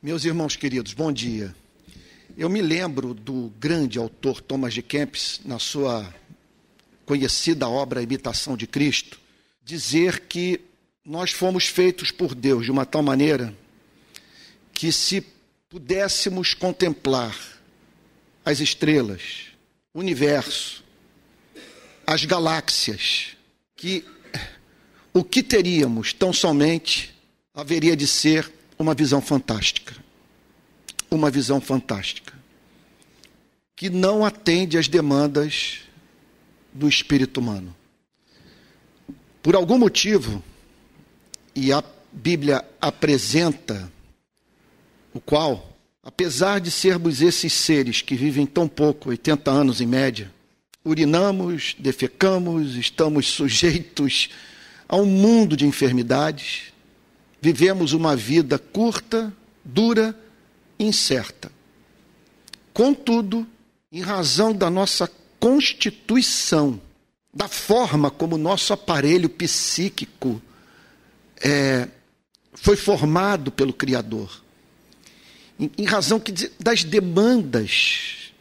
Meus irmãos queridos, bom dia. Eu me lembro do grande autor Thomas de Kempis, na sua conhecida obra Imitação de Cristo, dizer que nós fomos feitos por Deus de uma tal maneira que se pudéssemos contemplar as estrelas, o universo, as galáxias, que o que teríamos tão somente haveria de ser uma visão fantástica. Uma visão fantástica. Que não atende às demandas do espírito humano. Por algum motivo, e a Bíblia apresenta o qual, apesar de sermos esses seres que vivem tão pouco, 80 anos em média, urinamos, defecamos, estamos sujeitos a um mundo de enfermidades, vivemos uma vida curta, dura, incerta. Contudo, em razão da nossa constituição, da forma como o nosso aparelho psíquico é, foi formado pelo Criador, em, em razão que, das demandas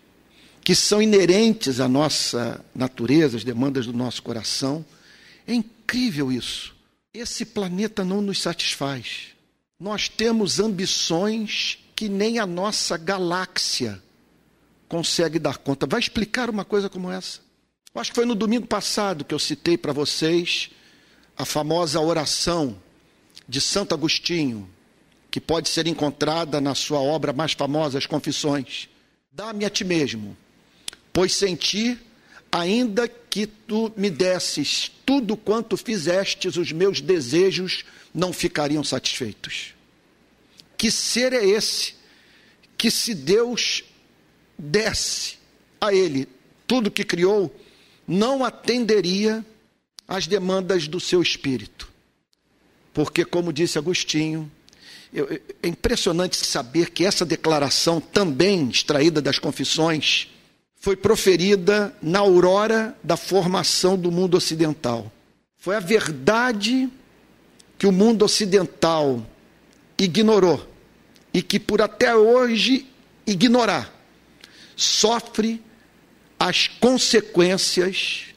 que são inerentes à nossa natureza, as demandas do nosso coração, é incrível isso. Esse planeta não nos satisfaz. Nós temos ambições que nem a nossa galáxia consegue dar conta. Vai explicar uma coisa como essa? Eu acho que foi no domingo passado que eu citei para vocês a famosa oração de Santo Agostinho, que pode ser encontrada na sua obra mais famosa, As Confissões. Dá-me a ti mesmo, pois sem ti ainda que tu me desses tudo quanto fizestes, os meus desejos não ficariam satisfeitos. Que ser é esse que, se Deus desse a ele tudo que criou, não atenderia às demandas do seu espírito? Porque, como disse Agostinho, é impressionante saber que essa declaração, também extraída das confissões, foi proferida na aurora da formação do mundo ocidental. Foi a verdade que o mundo ocidental ignorou e que por até hoje ignorar sofre as consequências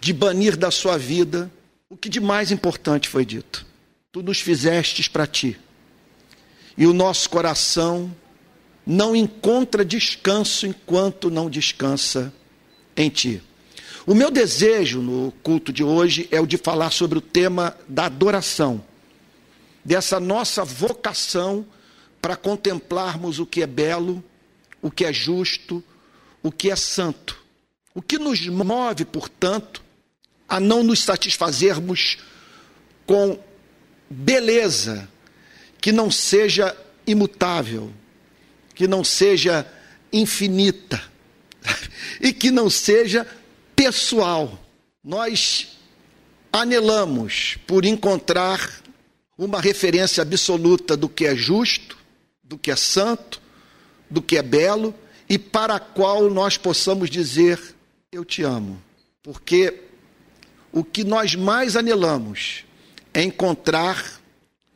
de banir da sua vida o que de mais importante foi dito. Tu nos fizestes para ti. E o nosso coração não encontra descanso enquanto não descansa em ti. O meu desejo no culto de hoje é o de falar sobre o tema da adoração, dessa nossa vocação para contemplarmos o que é belo, o que é justo, o que é santo. O que nos move, portanto, a não nos satisfazermos com beleza que não seja imutável, que não seja infinita e que não seja pessoal. Nós anelamos por encontrar uma referência absoluta do que é justo, do que é santo, do que é belo e para a qual nós possamos dizer: Eu te amo. Porque o que nós mais anelamos é encontrar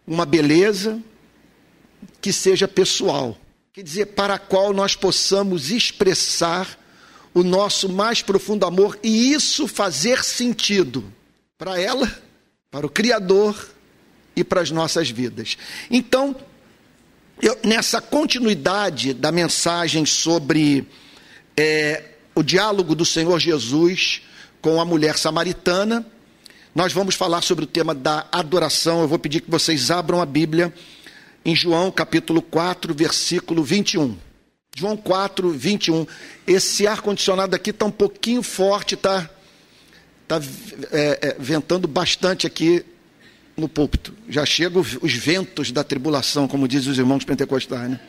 uma beleza que seja pessoal quer dizer, para a qual nós possamos expressar o nosso mais profundo amor e isso fazer sentido para ela, para o Criador e para as nossas vidas. Então, eu, nessa continuidade da mensagem sobre é, o diálogo do Senhor Jesus com a mulher samaritana, nós vamos falar sobre o tema da adoração. Eu vou pedir que vocês abram a Bíblia em João capítulo 4, versículo 21. João 4, 21. Esse ar-condicionado aqui está um pouquinho forte, está tá, é, é, ventando bastante aqui no púlpito. Já chegam os ventos da tribulação, como dizem os irmãos pentecostais. Né?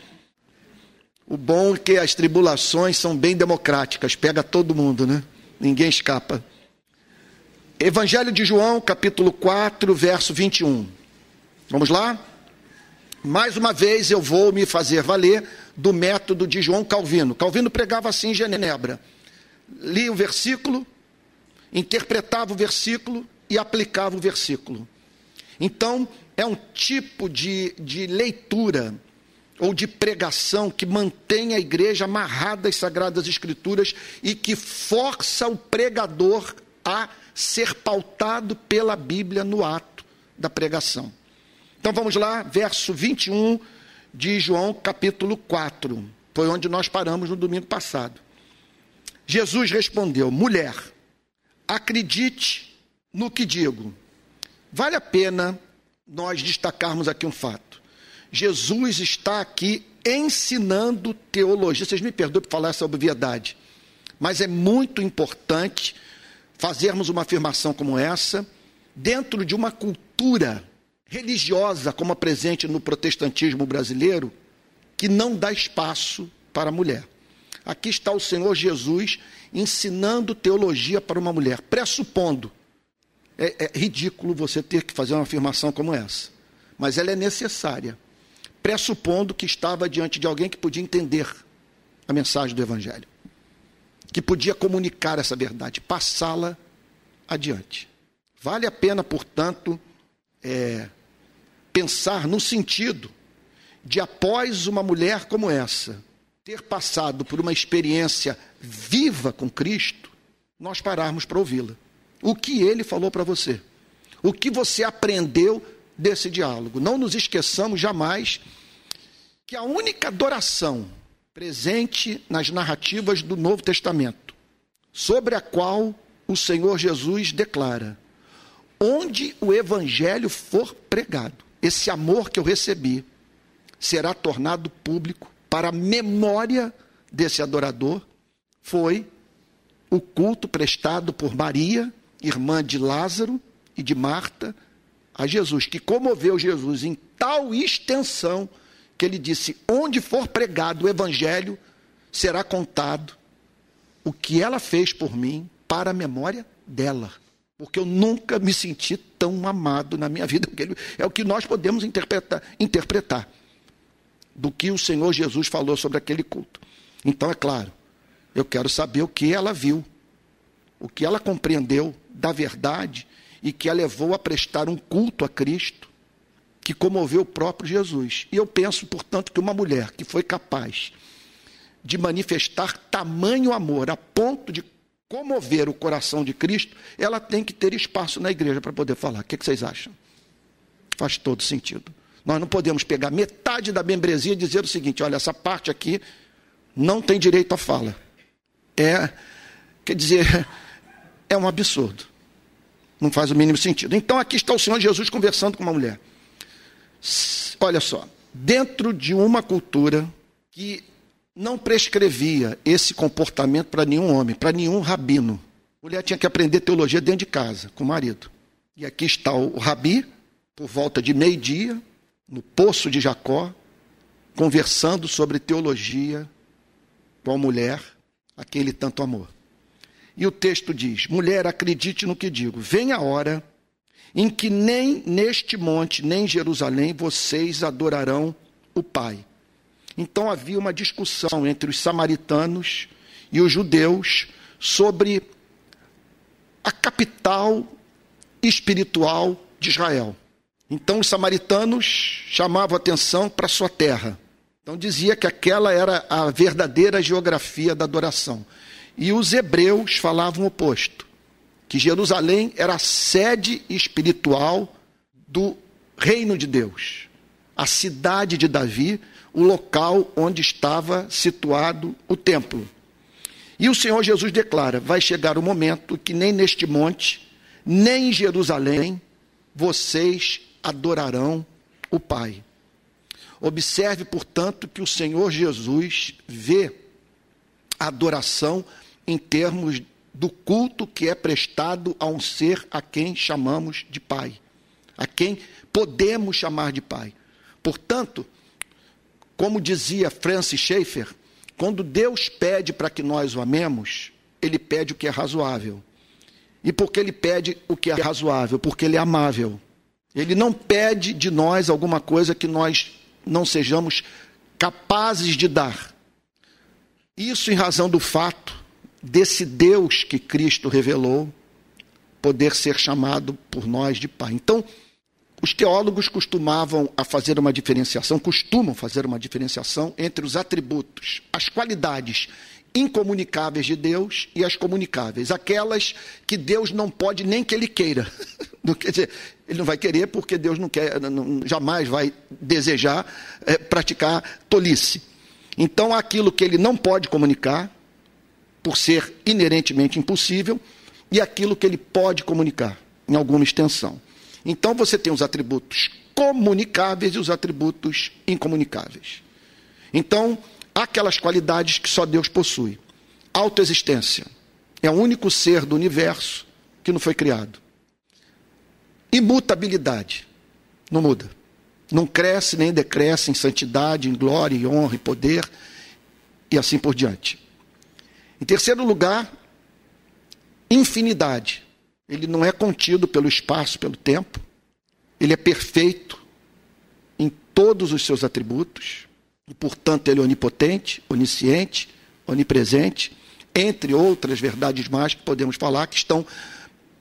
O bom é que as tribulações são bem democráticas, pega todo mundo, né? Ninguém escapa. Evangelho de João, capítulo 4, verso 21. Vamos lá? Mais uma vez eu vou me fazer valer do método de João Calvino. Calvino pregava assim em Genebra. Lia o versículo, interpretava o versículo e aplicava o versículo. Então, é um tipo de, de leitura ou de pregação que mantém a igreja amarrada às sagradas escrituras e que força o pregador a ser pautado pela Bíblia no ato da pregação. Então vamos lá, verso 21 de João, capítulo 4. Foi onde nós paramos no domingo passado. Jesus respondeu: Mulher, acredite no que digo. Vale a pena nós destacarmos aqui um fato. Jesus está aqui ensinando teologia. Vocês me perdoem por falar essa obviedade, mas é muito importante fazermos uma afirmação como essa dentro de uma cultura religiosa como a presente no protestantismo brasileiro, que não dá espaço para a mulher. Aqui está o Senhor Jesus ensinando teologia para uma mulher, pressupondo. É, é ridículo você ter que fazer uma afirmação como essa, mas ela é necessária pressupondo que estava diante de alguém que podia entender a mensagem do Evangelho, que podia comunicar essa verdade, passá-la adiante. Vale a pena, portanto, é, pensar no sentido de, após uma mulher como essa, ter passado por uma experiência viva com Cristo, nós pararmos para ouvi-la. O que ele falou para você? O que você aprendeu desse diálogo. Não nos esqueçamos jamais que a única adoração presente nas narrativas do Novo Testamento, sobre a qual o Senhor Jesus declara: onde o evangelho for pregado, esse amor que eu recebi será tornado público para a memória desse adorador, foi o culto prestado por Maria, irmã de Lázaro e de Marta, a Jesus, que comoveu Jesus em tal extensão que ele disse: onde for pregado o evangelho, será contado o que ela fez por mim para a memória dela. Porque eu nunca me senti tão amado na minha vida. É o que nós podemos interpretar, interpretar do que o Senhor Jesus falou sobre aquele culto. Então, é claro, eu quero saber o que ela viu, o que ela compreendeu da verdade e que a levou a prestar um culto a Cristo que comoveu o próprio Jesus. E eu penso, portanto, que uma mulher que foi capaz de manifestar tamanho amor a ponto de comover o coração de Cristo, ela tem que ter espaço na igreja para poder falar. O que, vocês acham? Faz todo sentido. Nós não podemos pegar metade da membresia e dizer o seguinte: olha, essa parte aqui não tem direito à fala. É, quer dizer, é um absurdo. Não faz o mínimo sentido. Então aqui está o Senhor Jesus conversando com uma mulher. Olha só, dentro de uma cultura que não prescrevia esse comportamento para nenhum homem, para nenhum rabino. A mulher tinha que aprender teologia dentro de casa, com o marido. E aqui está o rabi, por volta de meio-dia, no poço de Jacó, conversando sobre teologia com a mulher a quem ele tanto amou. E o texto diz: Mulher, acredite no que digo, vem a hora em que nem neste monte, nem em Jerusalém, vocês adorarão o Pai. Então havia uma discussão entre os samaritanos e os judeus sobre a capital espiritual de Israel. Então os samaritanos chamavam atenção para sua terra. Então dizia que aquela era a verdadeira geografia da adoração. E os hebreus falavam o oposto que Jerusalém era a sede espiritual do reino de Deus, a cidade de Davi, o local onde estava situado o templo. E o Senhor Jesus declara: vai chegar o momento que nem neste monte, nem em Jerusalém, vocês adorarão o Pai. Observe, portanto, que o Senhor Jesus vê a adoração em termos do culto que é prestado a um ser a quem chamamos de Pai, a quem podemos chamar de Pai. Portanto, como dizia Francis Schaeffer, quando Deus pede para que nós o amemos, ele pede o que é razoável. E por que ele pede o que é razoável? Porque ele é amável. Ele não pede de nós alguma coisa que nós não sejamos capazes de dar. Isso em razão do fato desse Deus que Cristo revelou poder ser chamado por nós de Pai. Então, Os teólogos costumavam a fazer uma diferenciação, costumam fazer uma diferenciação entre os atributos, as qualidades incomunicáveis de Deus e as comunicáveis, aquelas que Deus não pode nem que ele queira. Quer dizer, ele não vai querer porque Deus não quer, não, jamais vai desejar é, praticar tolice. Então, aquilo que ele não pode comunicar, por ser inerentemente impossível, e aquilo que ele pode comunicar, em alguma extensão. Então, você tem os atributos comunicáveis e os atributos incomunicáveis. Então, há aquelas qualidades que só Deus possui. Autoexistência. É o único ser do universo que não foi criado. Imutabilidade. Não muda. Não cresce nem decresce em santidade, em glória, em honra e poder, e assim por diante. Em terceiro lugar, infinidade. Ele não é contido pelo espaço, pelo tempo. Ele é perfeito em todos os seus atributos. E, portanto, ele é onipotente, onisciente, onipresente, entre outras verdades mais que podemos falar que estão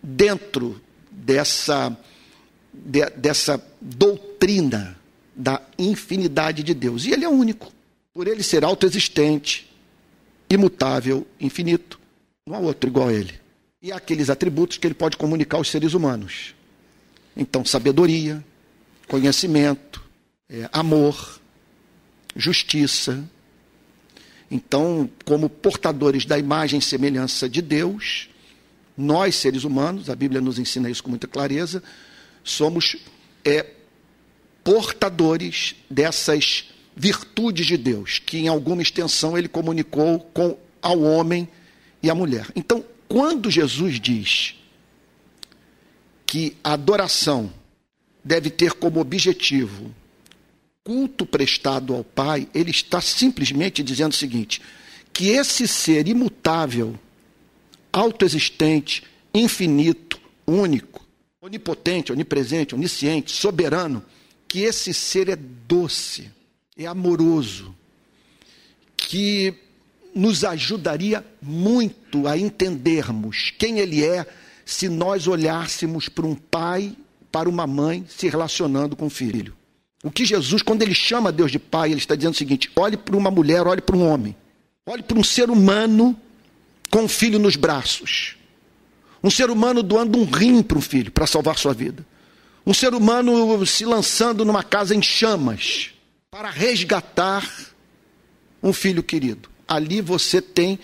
dentro dessa, de, dessa doutrina da infinidade de Deus. E ele é único, por ele ser autoexistente, imutável, infinito. Não há outro igual a ele. E aqueles atributos que ele pode comunicar aos seres humanos. Então, sabedoria, conhecimento, é, amor, justiça. Então, como portadores da imagem e semelhança de Deus, nós, seres humanos, a Bíblia nos ensina isso com muita clareza, somos é, portadores dessas virtudes de Deus, que em alguma extensão ele comunicou com ao homem e à mulher. Então, quando Jesus diz que a adoração deve ter como objetivo culto prestado ao Pai, ele está simplesmente dizendo o seguinte: que esse ser imutável, autoexistente, infinito, único, onipotente, onipresente, onisciente, soberano, que esse ser é doce, é amoroso, que nos ajudaria muito a entendermos quem ele é se nós olhássemos para um pai, para uma mãe se relacionando com o filho. O que Jesus, quando ele chama Deus de pai, ele está dizendo o seguinte: olhe para uma mulher, olhe para um homem, olhe para um ser humano com um filho nos braços. Um ser humano doando um rim para um filho para salvar sua vida. Um ser humano se lançando numa casa em chamas para resgatar um filho querido. Ali você tem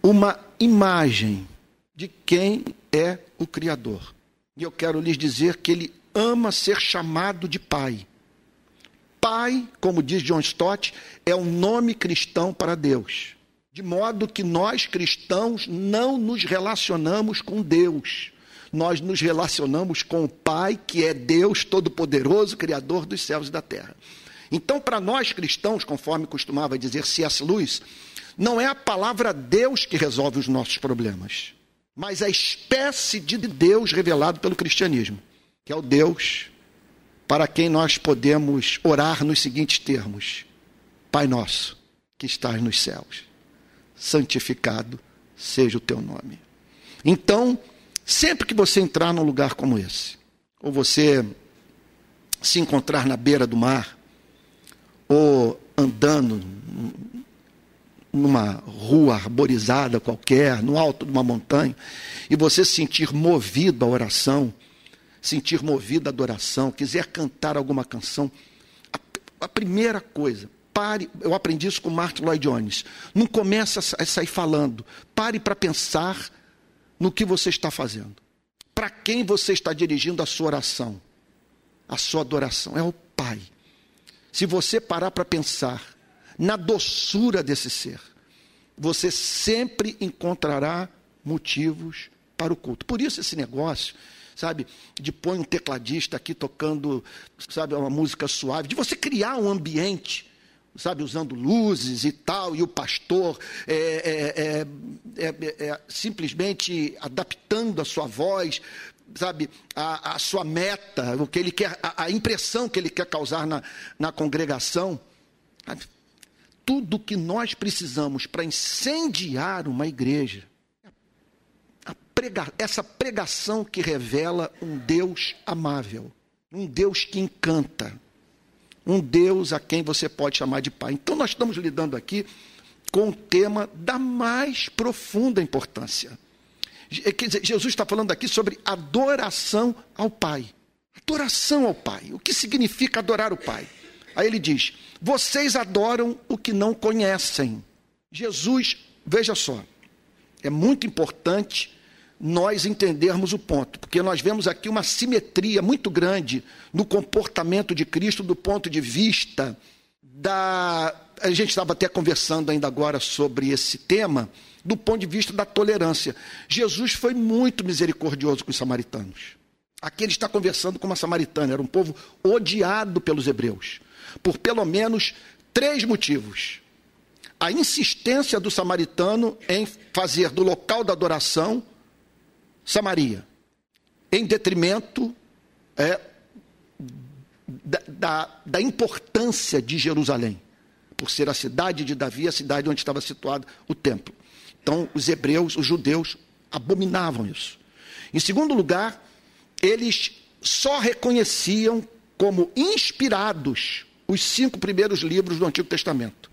uma imagem de quem é o Criador. E eu quero lhes dizer que ele ama ser chamado de pai. Pai, como diz John Stott, é um nome cristão para Deus. De modo que nós cristãos não nos relacionamos com Deus. Nós nos relacionamos com o Pai, que é Deus Todo-Poderoso, Criador dos céus e da terra. Então, para nós cristãos, conforme costumava dizer C.S. Lewis, não é a palavra Deus que resolve os nossos problemas, mas a espécie de Deus revelado pelo cristianismo, que é o Deus para quem nós podemos orar nos seguintes termos: Pai nosso, que estás nos céus, santificado seja o teu nome. Então, sempre que você entrar num lugar como esse, ou você se encontrar na beira do mar, ou andando numa rua arborizada qualquer, no alto de uma montanha, e você se sentir movido à oração, sentir movido à adoração, quiser cantar alguma canção, a, a primeira coisa, pare, eu aprendi isso com Martin Lloyd Jones, não começa a sair falando, pare para pensar no que você está fazendo. Para quem você está dirigindo a sua oração, a sua adoração? É o Pai. Se você parar para pensar na doçura desse ser, você sempre encontrará motivos para o culto. Por isso esse negócio sabe, de pôr um tecladista aqui tocando, sabe, uma música suave, de você criar um ambiente, sabe, usando luzes e tal, e o pastor é, é, é, é simplesmente adaptando a sua voz, sabe, a, a, sua meta, o que ele quer, a, a impressão que ele quer causar na, na congregação. Tudo que nós precisamos para incendiar uma igreja prega, essa pregação que revela um Deus amável, um Deus que encanta, um Deus a quem você pode chamar de Pai. Então, nós estamos lidando aqui com um tema da mais profunda importância. Quer dizer, Jesus está falando aqui sobre adoração ao Pai. Adoração ao Pai. O que significa adorar o Pai? Aí ele diz: Vocês adoram o que não conhecem. Jesus, veja só, é muito importante nós entendermos o ponto, porque nós vemos aqui uma simetria muito grande no comportamento de Cristo do ponto de vista da. A gente estava até conversando ainda agora sobre esse tema, do ponto de vista da tolerância. Jesus foi muito misericordioso com os samaritanos. Aqui ele está conversando com uma samaritana, era um povo odiado pelos hebreus, por pelo menos três motivos. A insistência do samaritano em fazer do local da adoração Samaria, em detrimento é, da, da, da importância de Jerusalém, por ser a cidade de Davi, a cidade onde estava situado o templo. Então, os hebreus, os judeus, abominavam isso. Em segundo lugar, eles só reconheciam como inspirados os cinco primeiros livros do Antigo Testamento,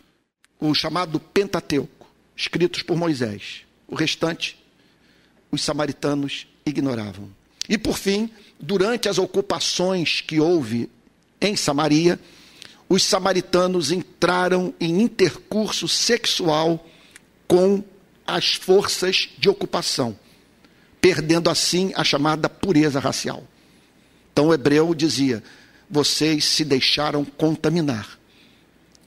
o chamado Pentateuco, escritos por Moisés. O restante, os samaritanos ignoravam. E por fim, durante as ocupações que houve em Samaria, os samaritanos entraram em intercurso sexual com as forças de ocupação, perdendo assim a chamada pureza racial. Então o hebreu dizia: vocês se deixaram contaminar.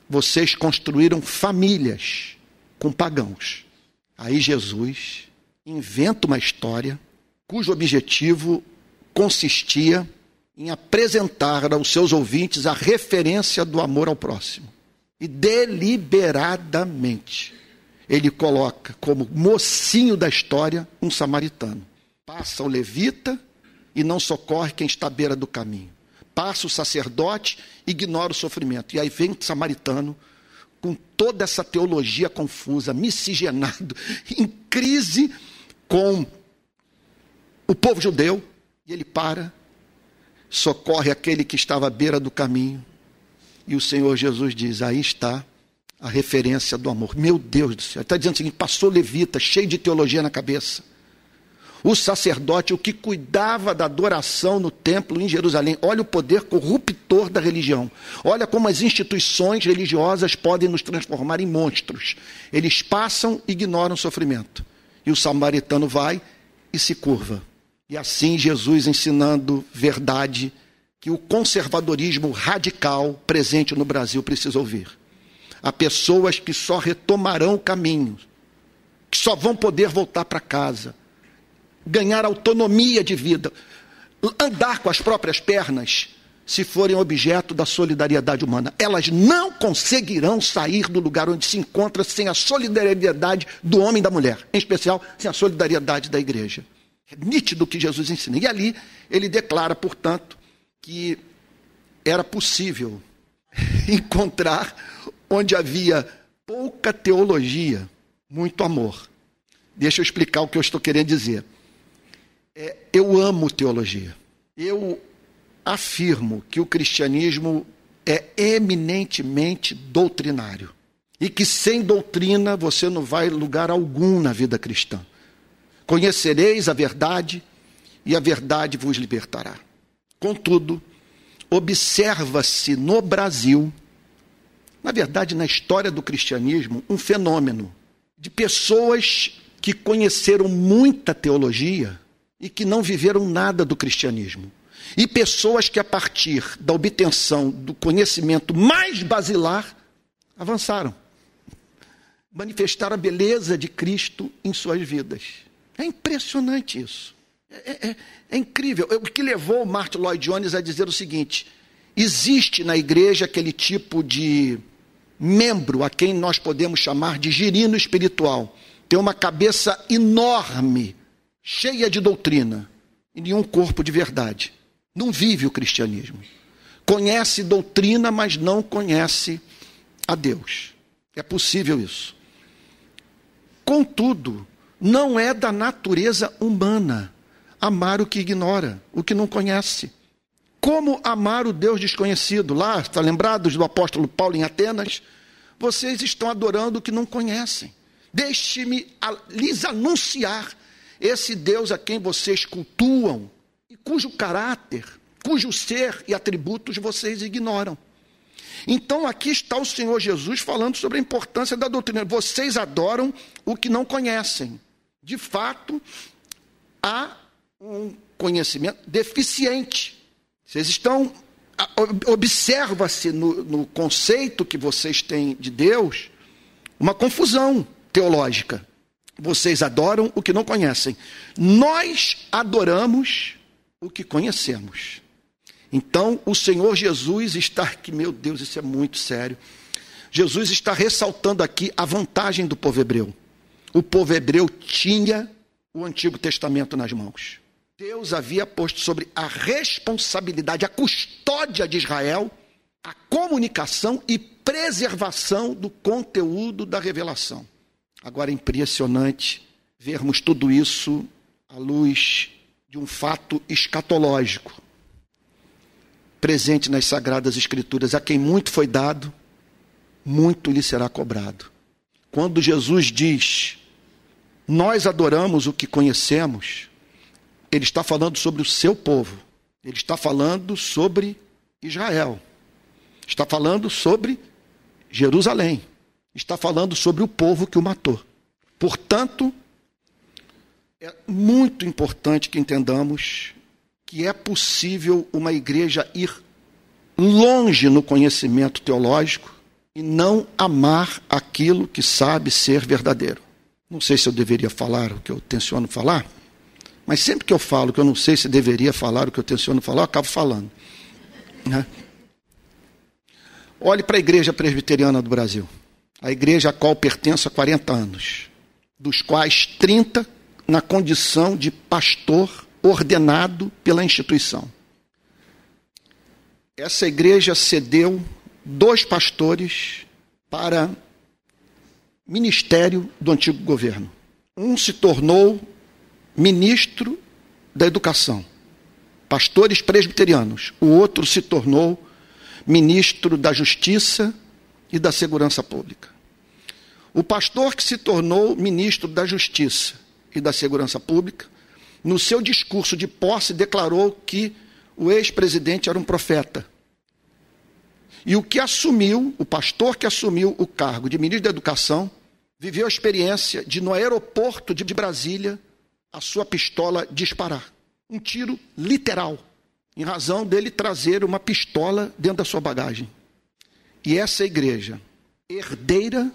Vocês construíram famílias com pagãos. Aí Jesus inventa uma história cujo objetivo consistia em apresentar aos seus ouvintes a referência do amor ao próximo. E deliberadamente ele coloca como mocinho da história um samaritano. Passa o levita e não socorre quem está à beira do caminho. Passa o sacerdote, ignora o sofrimento. E aí vem o samaritano com toda essa teologia confusa, miscigenado, em crise com o povo judeu, e ele para, socorre aquele que estava à beira do caminho, e o Senhor Jesus diz: Aí está a referência do amor. Meu Deus do céu. Está dizendo o seguinte: passou levita, cheio de teologia na cabeça. O sacerdote, o que cuidava da adoração no templo em Jerusalém. Olha o poder corruptor da religião. Olha como as instituições religiosas podem nos transformar em monstros. Eles passam e ignoram o sofrimento. E o samaritano vai e se curva. E assim Jesus ensinando verdade que o conservadorismo radical presente no Brasil precisa ouvir a pessoas que só retomarão o caminho, que só vão poder voltar para casa, ganhar autonomia de vida, andar com as próprias pernas, se forem objeto da solidariedade humana. Elas não conseguirão sair do lugar onde se encontra sem a solidariedade do homem e da mulher, em especial sem a solidariedade da igreja. É nítido que Jesus ensina. E ali ele declara, portanto, que era possível encontrar onde havia pouca teologia, muito amor. Deixa eu explicar o que eu estou querendo dizer. É, eu amo teologia. Eu afirmo que o cristianismo é eminentemente doutrinário. E que sem doutrina você não vai lugar algum na vida cristã. Conhecereis a verdade e a verdade vos libertará. Contudo, observa-se no Brasil na verdade, na história do cristianismo, um fenômeno de pessoas que conheceram muita teologia e que não viveram nada do cristianismo. E pessoas que, a partir da obtenção do conhecimento mais basilar, avançaram. Manifestaram a beleza de Cristo em suas vidas. É impressionante isso. É, é, é incrível. O que levou Martin Lloyd Jones a dizer o seguinte: existe na igreja aquele tipo de membro a quem nós podemos chamar de girino espiritual. Tem uma cabeça enorme, cheia de doutrina, e nenhum corpo de verdade. Não vive o cristianismo. Conhece doutrina, mas não conhece a Deus. É possível isso. Contudo, não é da natureza humana amar o que ignora, o que não conhece. Como amar o Deus desconhecido? Lá, está lembrados do apóstolo Paulo em Atenas? Vocês estão adorando o que não conhecem. Deixe-me lhes anunciar esse Deus a quem vocês cultuam e cujo caráter, cujo ser e atributos vocês ignoram. Então aqui está o Senhor Jesus falando sobre a importância da doutrina. Vocês adoram o que não conhecem. De fato, há um conhecimento deficiente. Vocês estão. Observa-se no, no conceito que vocês têm de Deus uma confusão teológica. Vocês adoram o que não conhecem. Nós adoramos o que conhecemos. Então, o Senhor Jesus está aqui, meu Deus, isso é muito sério. Jesus está ressaltando aqui a vantagem do povo hebreu. O povo hebreu tinha o Antigo Testamento nas mãos. Deus havia posto sobre a responsabilidade, a custódia de Israel, a comunicação e preservação do conteúdo da revelação. Agora é impressionante vermos tudo isso à luz de um fato escatológico presente nas sagradas escrituras. A quem muito foi dado, muito lhe será cobrado. Quando Jesus diz: "Nós adoramos o que conhecemos", ele está falando sobre o seu povo. Ele está falando sobre Israel. Está falando sobre Jerusalém está falando sobre o povo que o matou. Portanto, é muito importante que entendamos que é possível uma igreja ir longe no conhecimento teológico e não amar aquilo que sabe ser verdadeiro. Não sei se eu deveria falar o que eu tenciono falar, mas sempre que eu falo que eu não sei se deveria falar o que eu tenciono falar, eu acabo falando. Né? Olhe para a igreja presbiteriana do Brasil a igreja a qual pertenço há 40 anos, dos quais 30 na condição de pastor ordenado pela instituição. Essa igreja cedeu dois pastores para ministério do antigo governo. Um se tornou ministro da educação, pastores presbiterianos. O outro se tornou ministro da justiça e da segurança pública. O pastor que se tornou ministro da Justiça e da Segurança Pública, no seu discurso de posse, declarou que o ex-presidente era um profeta. E o que assumiu, o pastor que assumiu o cargo de ministro da Educação, viveu a experiência de, no aeroporto de Brasília, a sua pistola disparar. Um tiro literal, em razão dele trazer uma pistola dentro da sua bagagem. E essa igreja, herdeira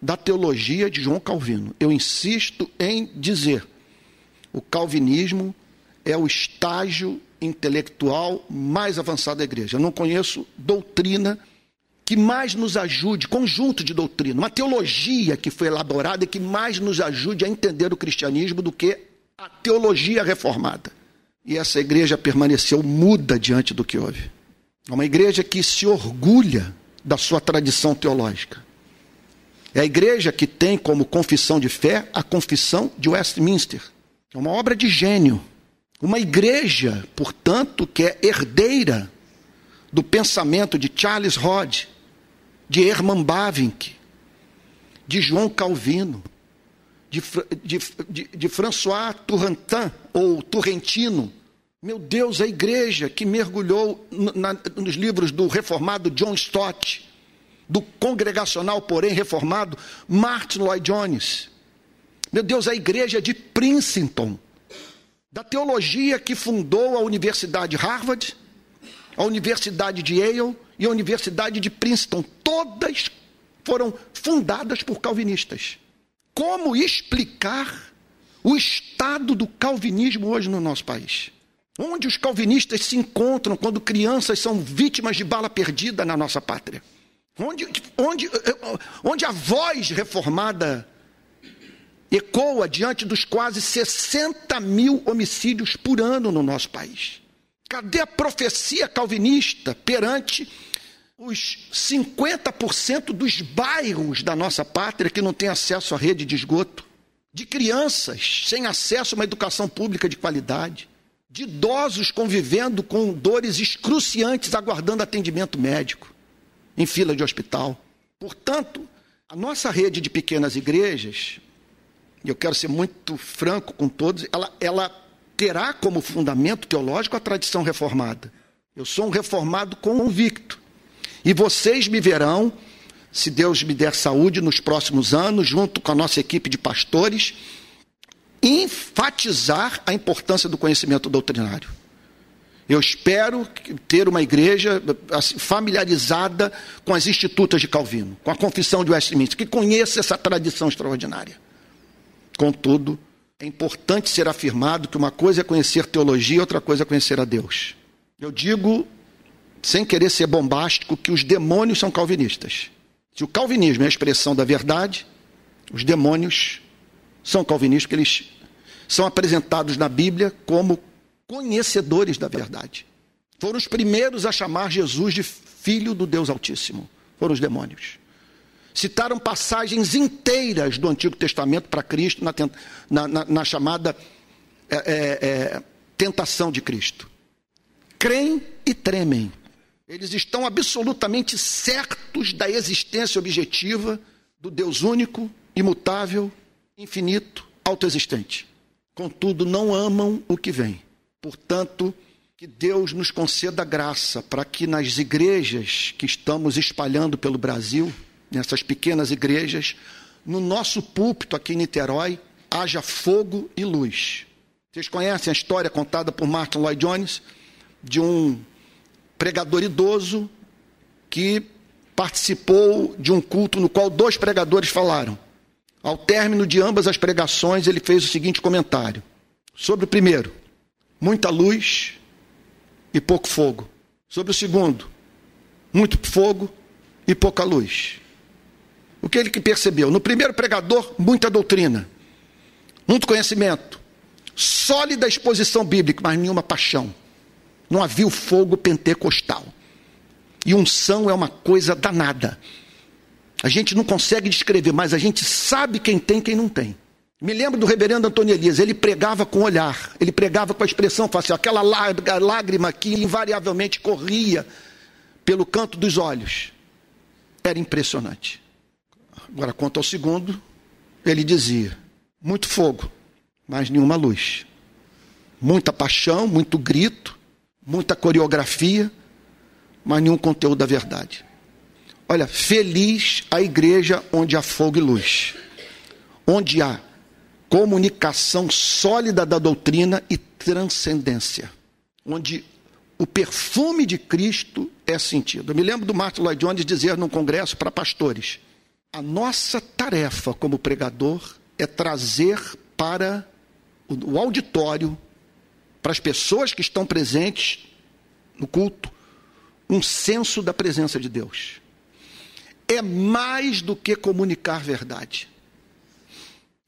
da teologia de João Calvino. Eu insisto em dizer: o calvinismo é o estágio intelectual mais avançado da igreja. Eu não conheço doutrina que mais nos ajude, conjunto de doutrina, uma teologia que foi elaborada e que mais nos ajude a entender o cristianismo do que a teologia reformada. E essa igreja permaneceu muda diante do que houve. É uma igreja que se orgulha da sua tradição teológica. É a igreja que tem como confissão de fé a confissão de Westminster. É uma obra de gênio. Uma igreja, portanto, que é herdeira do pensamento de Charles Rod, de Herman Bavinck, de João Calvino, de, de, de, de François Turrentin, ou Turrentino. Meu Deus, a igreja que mergulhou na, nos livros do reformado John Stott, do congregacional, porém reformado, Martin Lloyd Jones. Meu Deus, a igreja de Princeton, da teologia que fundou a Universidade Harvard, a Universidade de Yale e a Universidade de Princeton, todas foram fundadas por calvinistas. Como explicar o estado do calvinismo hoje no nosso país? Onde os calvinistas se encontram quando crianças são vítimas de bala perdida na nossa pátria? Onde, onde, onde a voz reformada ecoa diante dos quase 60 mil homicídios por ano no nosso país. Cadê a profecia calvinista perante os 50% dos bairros da nossa pátria que não têm acesso à rede de esgoto? De crianças sem acesso a uma educação pública de qualidade? De idosos convivendo com dores excruciantes, aguardando atendimento médico, em fila de hospital. Portanto, a nossa rede de pequenas igrejas, e eu quero ser muito franco com todos, ela, ela terá como fundamento teológico a tradição reformada. Eu sou um reformado convicto. E vocês me verão, se Deus me der saúde, nos próximos anos, junto com a nossa equipe de pastores, enfatizar a importância do conhecimento doutrinário. Eu espero ter uma igreja assim, familiarizada com as institutas de Calvino, com a confissão de Westminster, que conheça essa tradição extraordinária. Contudo, é importante ser afirmado que uma coisa é conhecer teologia, outra coisa é conhecer a Deus. Eu digo, sem querer ser bombástico, que os demônios são calvinistas. Se o calvinismo é a expressão da verdade, os demônios são calvinistas, porque eles são apresentados na Bíblia como conhecedores da verdade. Foram os primeiros a chamar Jesus de filho do Deus Altíssimo. Foram os demônios. Citaram passagens inteiras do Antigo Testamento para Cristo na, na, na, na chamada é, é, é, tentação de Cristo. Creem e tremem. Eles estão absolutamente certos da existência objetiva do Deus único, imutável, infinito, autoexistente. Contudo, não amam o que vem. Portanto, que Deus nos conceda graça para que nas igrejas que estamos espalhando pelo Brasil, nessas pequenas igrejas, no nosso púlpito aqui em Niterói, haja fogo e luz. Vocês conhecem a história contada por Martin Lloyd Jones de um pregador idoso que participou de um culto no qual dois pregadores falaram. Ao término de ambas as pregações, ele fez o seguinte comentário: sobre o primeiro, muita luz e pouco fogo. Sobre o segundo, muito fogo e pouca luz. O que ele que percebeu? No primeiro pregador, muita doutrina, muito conhecimento, sólida exposição bíblica, mas nenhuma paixão. Não havia o fogo pentecostal. E unção é uma coisa danada. A gente não consegue descrever, mas a gente sabe quem tem e quem não tem. Me lembro do reverendo Antônio Elias, ele pregava com olhar, ele pregava com a expressão facial, aquela lágrima que invariavelmente corria pelo canto dos olhos. Era impressionante. Agora, quanto ao segundo, ele dizia: muito fogo, mas nenhuma luz. Muita paixão, muito grito, muita coreografia, mas nenhum conteúdo da verdade. Olha, feliz a igreja onde há fogo e luz, onde há comunicação sólida da doutrina e transcendência, onde o perfume de Cristo é sentido. Eu me lembro do Martin Lloyd Jones dizer num congresso para pastores: a nossa tarefa como pregador é trazer para o auditório, para as pessoas que estão presentes no culto, um senso da presença de Deus é mais do que comunicar verdade.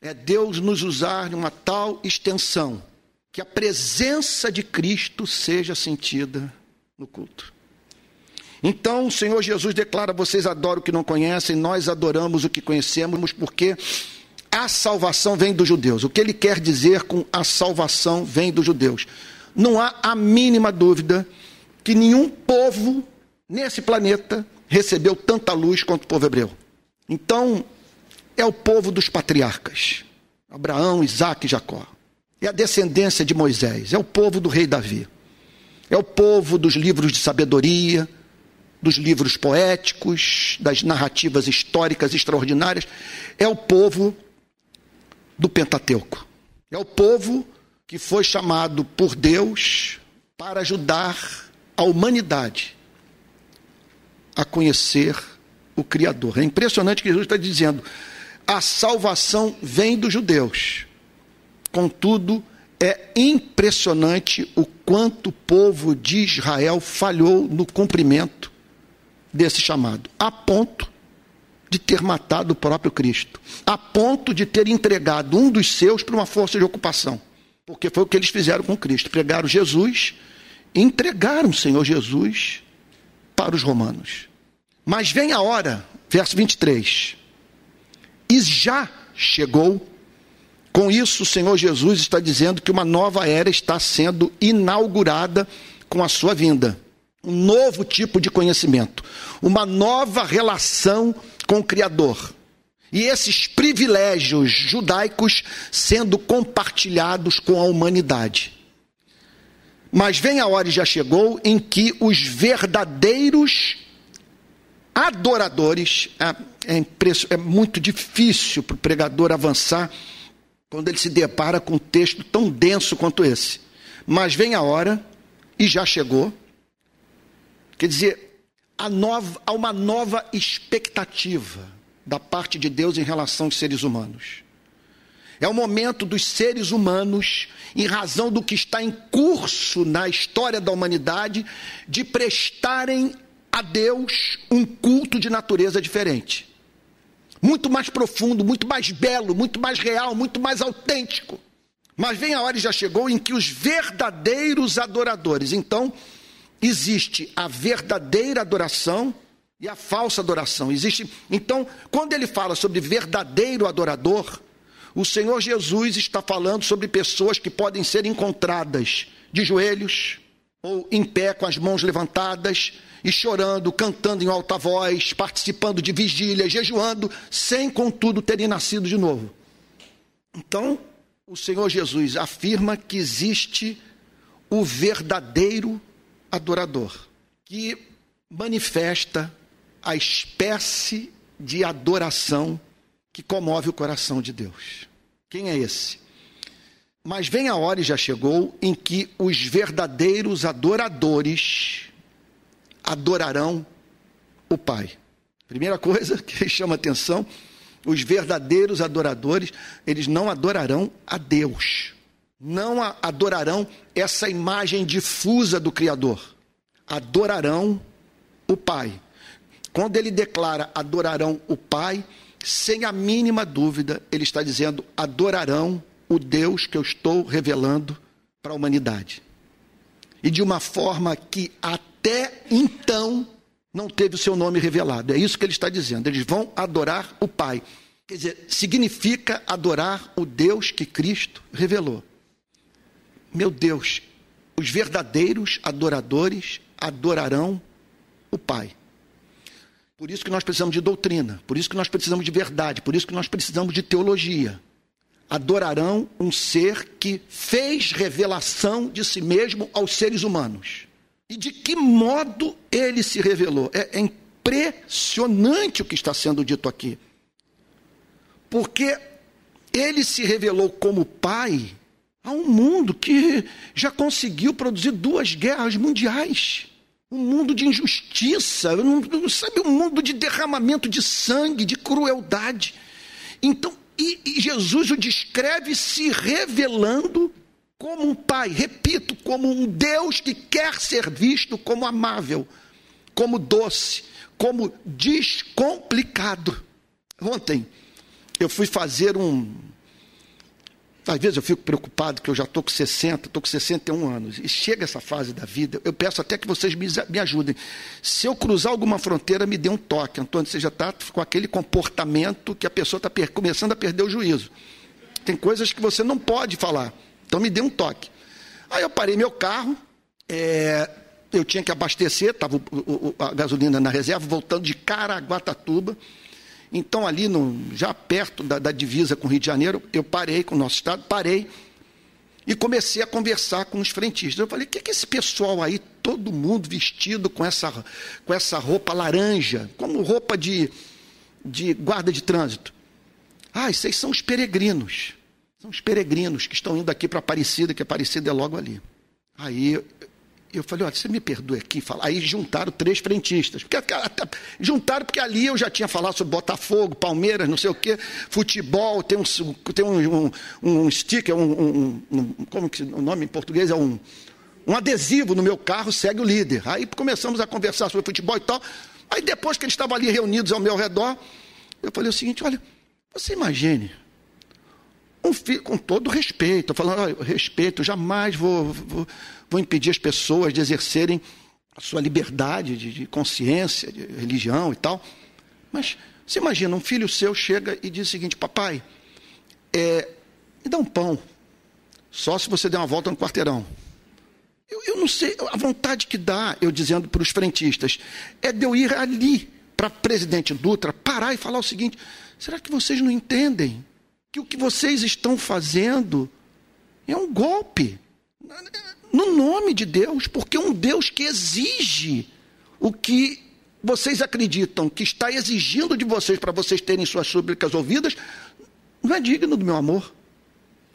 É Deus nos usar de uma tal extensão que a presença de Cristo seja sentida no culto. Então o Senhor Jesus declara: vocês adoram o que não conhecem, nós adoramos o que conhecemos, porque a salvação vem dos judeus. O que ele quer dizer com a salvação vem dos judeus? Não há a mínima dúvida que nenhum povo nesse planeta recebeu tanta luz quanto o povo hebreu. Então, é o povo dos patriarcas: Abraão, Isaac e Jacó. É a descendência de Moisés, é o povo do rei Davi. É o povo dos livros de sabedoria, dos livros poéticos, das narrativas históricas extraordinárias. É o povo do Pentateuco. É o povo que foi chamado por Deus para ajudar a humanidade a conhecer o Criador. É impressionante que Jesus está dizendo: a salvação vem dos judeus. Contudo, é impressionante o quanto o povo de Israel falhou no cumprimento desse chamado, a ponto de ter matado o próprio Cristo, a ponto de ter entregado um dos seus para uma força de ocupação, porque foi o que eles fizeram com Cristo: pregaram Jesus, entregaram o Senhor Jesus para os romanos. Mas vem a hora, verso 23, e já chegou Com isso, o Senhor Jesus está dizendo que uma nova era está sendo inaugurada com a sua vinda. Um novo tipo de conhecimento, uma nova relação com o Criador. E esses privilégios judaicos sendo compartilhados com a humanidade. Mas vem a hora e já chegou em que os verdadeiros adoradores, é, é, é muito difícil para o pregador avançar quando ele se depara com um texto tão denso quanto esse. Mas vem a hora, e já chegou, quer dizer, há, nova, há uma nova expectativa da parte de Deus em relação aos seres humanos. É o momento dos seres humanos, em razão do que está em curso na história da humanidade, de prestarem a Deus um culto de natureza diferente muito mais profundo, muito mais belo, muito mais real, muito mais autêntico. Mas vem a hora e já chegou em que os verdadeiros adoradores, então, existe a verdadeira adoração e a falsa adoração. Existe, então, quando ele fala sobre verdadeiro adorador, o Senhor Jesus está falando sobre pessoas que podem ser encontradas de joelhos ou em pé com as mãos levantadas, e chorando, cantando em alta voz, participando de vigília, jejuando, sem contudo terem nascido de novo. Então, o Senhor Jesus afirma que existe o verdadeiro adorador, que manifesta a espécie de adoração que comove o coração de Deus. Quem é esse? Mas vem a hora e já chegou em que os verdadeiros adoradores adorarão o Pai. Primeira coisa que chama atenção, os verdadeiros adoradores, eles não adorarão a Deus. Não adorarão essa imagem difusa do Criador. Adorarão o Pai. Quando ele declara adorarão o Pai, sem a mínima dúvida, ele está dizendo adorarão o Deus que eu estou revelando para a humanidade. E de uma forma que até então não teve o seu nome revelado. É isso que ele está dizendo. Eles vão adorar o Pai. Quer dizer, significa adorar o Deus que Cristo revelou. Meu Deus, os verdadeiros adoradores adorarão o Pai. Por isso que nós precisamos de doutrina, por isso que nós precisamos de verdade, por isso que nós precisamos de teologia. Adorarão um ser que fez revelação de si mesmo aos seres humanos. E de que modo ele se revelou? É, é impressionante o que está sendo dito aqui. Porque ele se revelou como pai a um mundo que já conseguiu produzir duas guerras mundiais. Um mundo de injustiça, sabe, um mundo de derramamento de sangue, de crueldade. Então, e, e Jesus o descreve se revelando como um pai, repito, como um Deus que quer ser visto como amável, como doce, como descomplicado. Ontem eu fui fazer um. Às vezes eu fico preocupado que eu já estou com 60, estou com 61 anos, e chega essa fase da vida, eu peço até que vocês me, me ajudem. Se eu cruzar alguma fronteira, me dê um toque. Antônio, você já está com aquele comportamento que a pessoa está começando a perder o juízo. Tem coisas que você não pode falar. Então me deu um toque. Aí eu parei meu carro, é, eu tinha que abastecer, estava a gasolina na reserva, voltando de Caraguatatuba. Então, ali no, já perto da, da, divisa com o Rio de Janeiro, eu parei com o nosso estado, parei e comecei a conversar com os frentistas. Eu falei, o que, que esse pessoal aí, todo mundo vestido com essa, com essa roupa laranja, como roupa de, de guarda de trânsito? Ah, vocês são os peregrinos. São os peregrinos que estão indo aqui para Aparecida, que Aparecida é logo ali. Aí eu falei, olha, você me perdoa aqui. Aí juntaram três frentistas. Porque, juntaram porque ali eu já tinha falado sobre Botafogo, Palmeiras, não sei o quê, futebol, tem um, tem um, um, um sticker, um, um, como que o nome em português é um, um adesivo no meu carro, segue o líder. Aí começamos a conversar sobre futebol e tal. Aí depois que eles estavam ali reunidos ao meu redor, eu falei o seguinte, olha, você imagine, filho, com todo respeito, falando, respeito, jamais vou, vou, vou, impedir as pessoas de exercerem a sua liberdade de, de consciência, de religião e tal. Mas você imagina, um filho seu chega e diz o seguinte, papai, é, me dá um pão. Só se você der uma volta no quarteirão. Eu, eu não sei, a vontade que dá, eu dizendo para os frentistas, é de eu ir ali para presidente Dutra, parar e falar o seguinte: será que vocês não entendem que o que vocês estão fazendo é um golpe? No nome de Deus, porque um Deus que exige o que vocês acreditam que está exigindo de vocês para vocês terem suas súplicas ouvidas, não é digno do meu amor.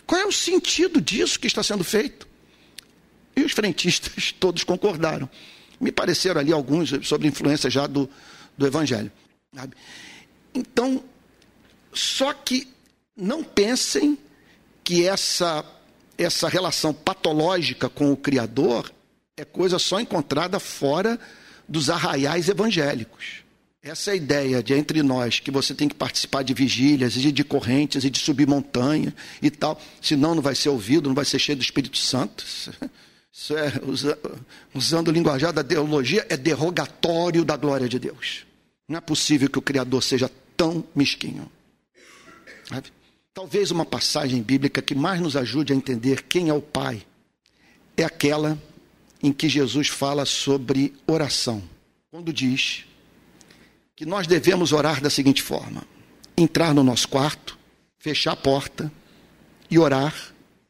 Qual é o sentido disso que está sendo feito? E os frentistas todos concordaram. Me pareceram ali alguns sobre influência já do, do Evangelho. Então, só que não pensem que essa, essa relação patológica com o Criador é coisa só encontrada fora dos arraiais evangélicos. Essa é ideia de entre nós, que você tem que participar de vigílias e de correntes e de subir montanha e tal, senão não vai ser ouvido, não vai ser cheio do Espírito Santo. Isso é, usando o linguajar da teologia, é derrogatório da glória de Deus. Não é possível que o Criador seja tão mesquinho. Sabe? Talvez uma passagem bíblica que mais nos ajude a entender quem é o Pai é aquela em que Jesus fala sobre oração. Quando diz que nós devemos orar da seguinte forma: entrar no nosso quarto, fechar a porta e orar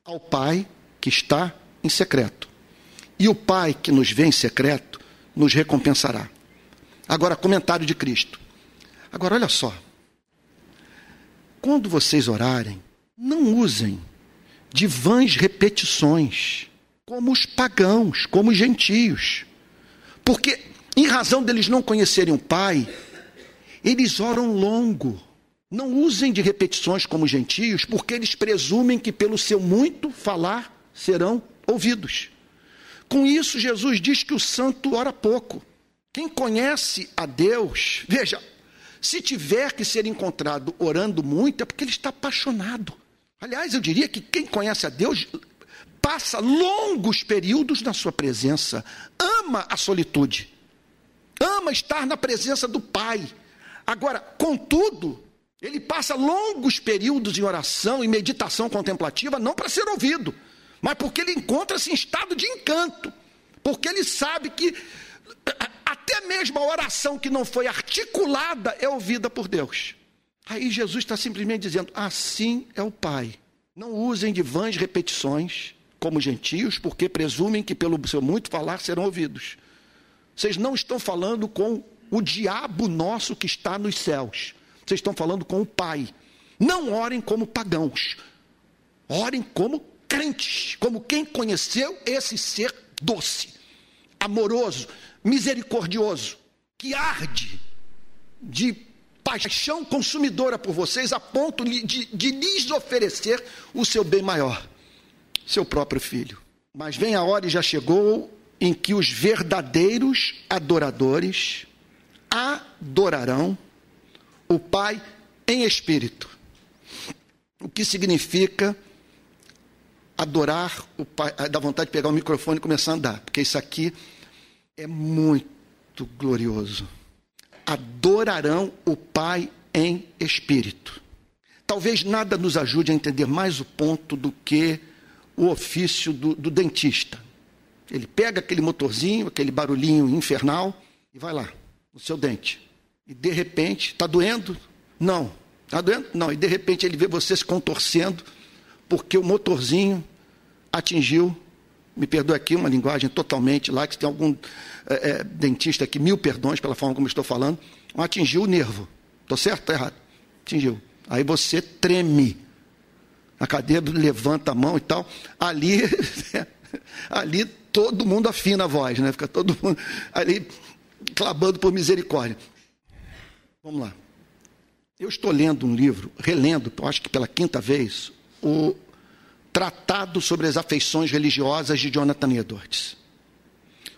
ao Pai que está em secreto. E o Pai que nos vê em secreto nos recompensará. Agora, comentário de Cristo. Agora, olha só. Quando vocês orarem, não usem de vãs repetições, como os pagãos, como os gentios. Porque, em razão deles não conhecerem o Pai, eles oram longo. Não usem de repetições como gentios, porque eles presumem que pelo seu muito falar serão ouvidos. Com isso, Jesus diz que o santo ora pouco. Quem conhece a Deus, veja, se tiver que ser encontrado orando muito, é porque ele está apaixonado. Aliás, eu diria que quem conhece a Deus passa longos períodos na sua presença, ama a solitude, ama estar na presença do Pai, Agora, contudo, ele passa longos períodos em oração e meditação contemplativa, não para ser ouvido, mas porque ele encontra-se em estado de encanto, porque ele sabe que até mesmo a oração que não foi articulada é ouvida por Deus. Aí Jesus está simplesmente dizendo: assim é o Pai. Não usem de vãs repetições como gentios, porque presumem que pelo seu muito falar serão ouvidos. Vocês não estão falando com o diabo nosso que está nos céus. Vocês estão falando com o Pai. Não orem como pagãos. Orem como crentes, como quem conheceu esse ser doce, amoroso, misericordioso, que arde de paixão consumidora por vocês, a ponto de, de lhes oferecer o seu bem maior, seu próprio filho. Mas vem a hora e já chegou em que os verdadeiros adoradores adorarão o Pai em espírito. O que significa adorar o Pai, dá vontade de pegar o microfone e começar a andar, porque isso aqui é muito glorioso. Adorarão o Pai em espírito. Talvez nada nos ajude a entender mais o ponto do que o ofício do, do dentista. Ele pega aquele motorzinho, aquele barulhinho infernal e vai lá no seu dente. E de repente, está doendo? Não. Está doendo? Não. E de repente ele vê você se contorcendo, porque o motorzinho atingiu, me perdoe aqui uma linguagem totalmente lá, que tem algum é, é, dentista aqui, mil perdões pela forma como estou falando, atingiu o nervo. Estou certo? Está errado. Atingiu. Aí você treme. A cadeira levanta a mão e tal. Ali, ali todo mundo afina a voz, né? Fica todo mundo ali clamando por misericórdia. Vamos lá. Eu estou lendo um livro, relendo, acho que pela quinta vez, o Tratado sobre as Afeições Religiosas de Jonathan Edwards.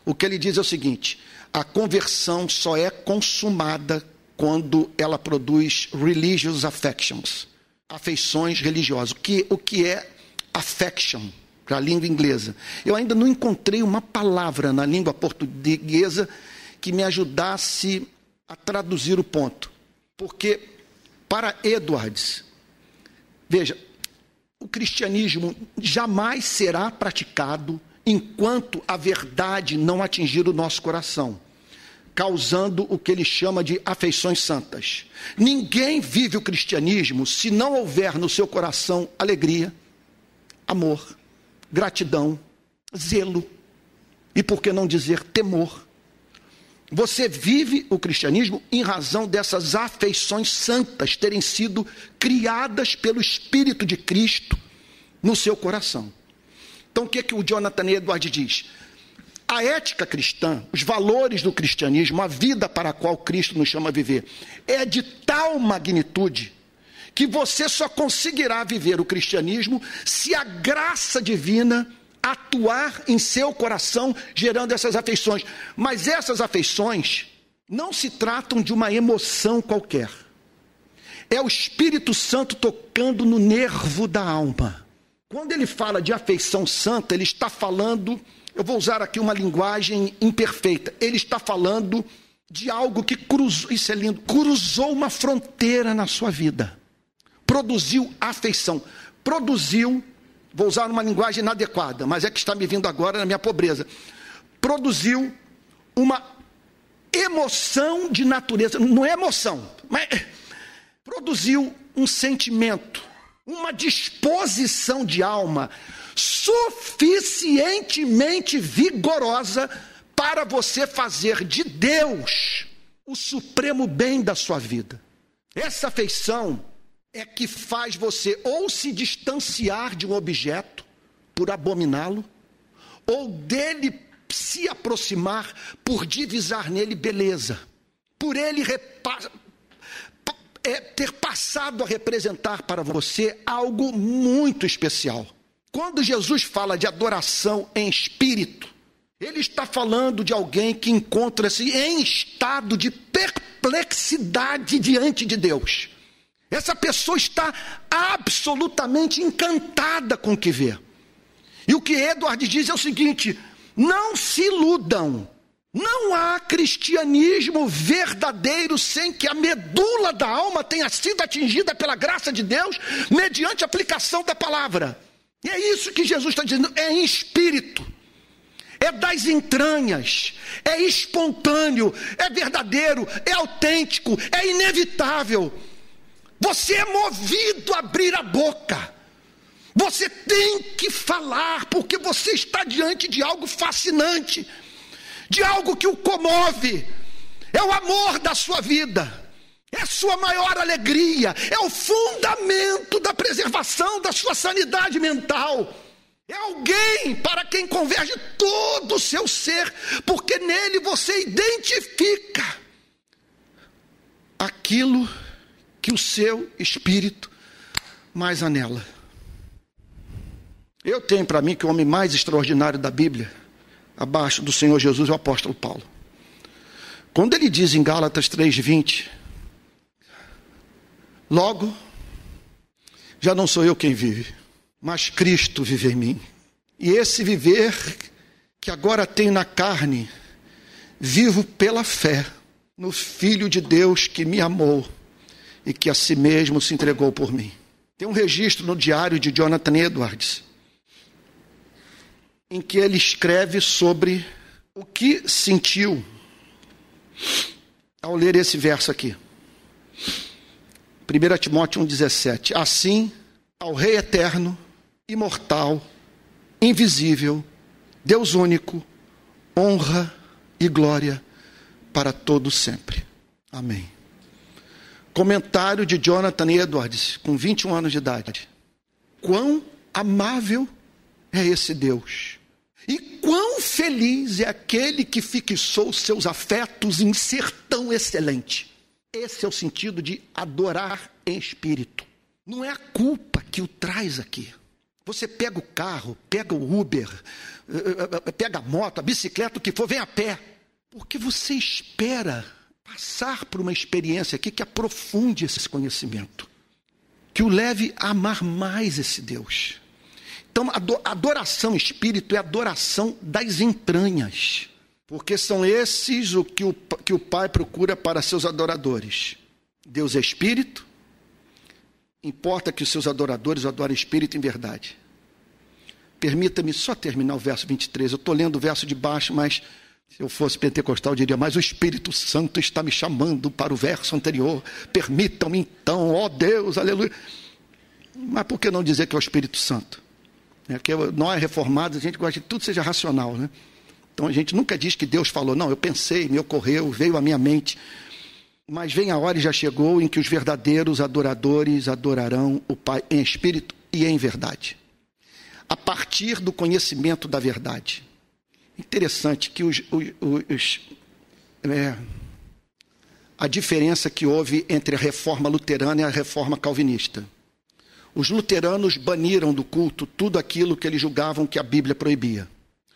O que ele diz é o seguinte: a conversão só é consumada quando ela produz religious affections, afeições religiosas. O que, o que é affection para a língua inglesa? Eu ainda não encontrei uma palavra na língua portuguesa que me ajudasse a traduzir o ponto. Porque, para Edwards, veja, o cristianismo jamais será praticado enquanto a verdade não atingir o nosso coração, causando o que ele chama de afeições santas. Ninguém vive o cristianismo se não houver no seu coração alegria, amor, gratidão, zelo e, por que não dizer, temor. Você vive o cristianismo em razão dessas afeições santas terem sido criadas pelo Espírito de Cristo no seu coração. Então, o que, é que o Jonathan Edwards diz? A ética cristã, os valores do cristianismo, a vida para a qual Cristo nos chama a viver, é de tal magnitude que você só conseguirá viver o cristianismo se a graça divina atuar em seu coração, gerando essas afeições. Mas essas afeições não se tratam de uma emoção qualquer. É o Espírito Santo tocando no nervo da alma. Quando ele fala de afeição santa, ele está falando, eu vou usar aqui uma linguagem imperfeita, ele está falando de algo que cruzou, isso é lindo, cruzou uma fronteira na sua vida. Produziu afeição, produziu vou usar uma linguagem inadequada, mas é que está me vindo agora na minha pobreza. Produziu uma emoção de natureza, não é emoção, mas produziu um sentimento, uma disposição de alma suficientemente vigorosa para você fazer de Deus o supremo bem da sua vida. Essa afeição é que faz você ou se distanciar de um objeto por abominá-lo, ou dele se aproximar por divisar nele beleza, por ele é, ter passado a representar para você algo muito especial. Quando Jesus fala de adoração em espírito, ele está falando de alguém que encontra-se em estado de perplexidade diante de Deus. Essa pessoa está absolutamente encantada com o que vê. E o que Edward diz é o seguinte: não se iludam. Não há cristianismo verdadeiro sem que a medula da alma tenha sido atingida pela graça de Deus, mediante aplicação da palavra. E é isso que Jesus está dizendo: é em espírito, é das entranhas, é espontâneo, é verdadeiro, é autêntico, é inevitável. Você é movido a abrir a boca. Você tem que falar, porque você está diante de algo fascinante, de algo que o comove. É o amor da sua vida, é a sua maior alegria, é o fundamento da preservação da sua sanidade mental. É alguém para quem converge todo o seu ser, porque nele você identifica aquilo que o seu espírito mais anela. Eu tenho para mim que o homem mais extraordinário da Bíblia, abaixo do Senhor Jesus, é o apóstolo Paulo. Quando ele diz em Gálatas 3:20, logo já não sou eu quem vive, mas Cristo vive em mim. E esse viver que agora tenho na carne, vivo pela fé no Filho de Deus que me amou e que a si mesmo se entregou por mim. Tem um registro no diário de Jonathan Edwards, em que ele escreve sobre o que sentiu ao ler esse verso aqui. 1 Timóteo 1,17. Assim, ao Rei eterno, imortal, invisível, Deus único, honra e glória para todos sempre. Amém. Comentário de Jonathan Edwards, com 21 anos de idade. Quão amável é esse Deus. E quão feliz é aquele que fixou seus afetos em ser tão excelente. Esse é o sentido de adorar em espírito. Não é a culpa que o traz aqui. Você pega o carro, pega o Uber, eh, eh, eh, pega a moto, a bicicleta, o que for, vem a pé. Porque você espera passar por uma experiência aqui que aprofunde esse conhecimento, que o leve a amar mais esse Deus. Então, adoração espírito é adoração das entranhas, porque são esses o que o, que o Pai procura para seus adoradores. Deus é espírito, Importa que os seus adoradores adorem espírito em verdade. Permita-me só terminar o verso 23. Eu estou lendo o verso de baixo, mas se eu fosse pentecostal, eu diria: Mas o Espírito Santo está me chamando para o verso anterior. Permitam-me então, ó Deus, aleluia. Mas por que não dizer que é o Espírito Santo? É porque nós reformados, a gente gosta de que tudo seja racional, né? Então a gente nunca diz que Deus falou, não, eu pensei, me ocorreu, veio à minha mente. Mas vem a hora e já chegou em que os verdadeiros adoradores adorarão o Pai em espírito e em verdade. A partir do conhecimento da verdade. Interessante que os, os, os é, a diferença que houve entre a reforma luterana e a reforma calvinista. Os luteranos baniram do culto tudo aquilo que eles julgavam que a Bíblia proibia.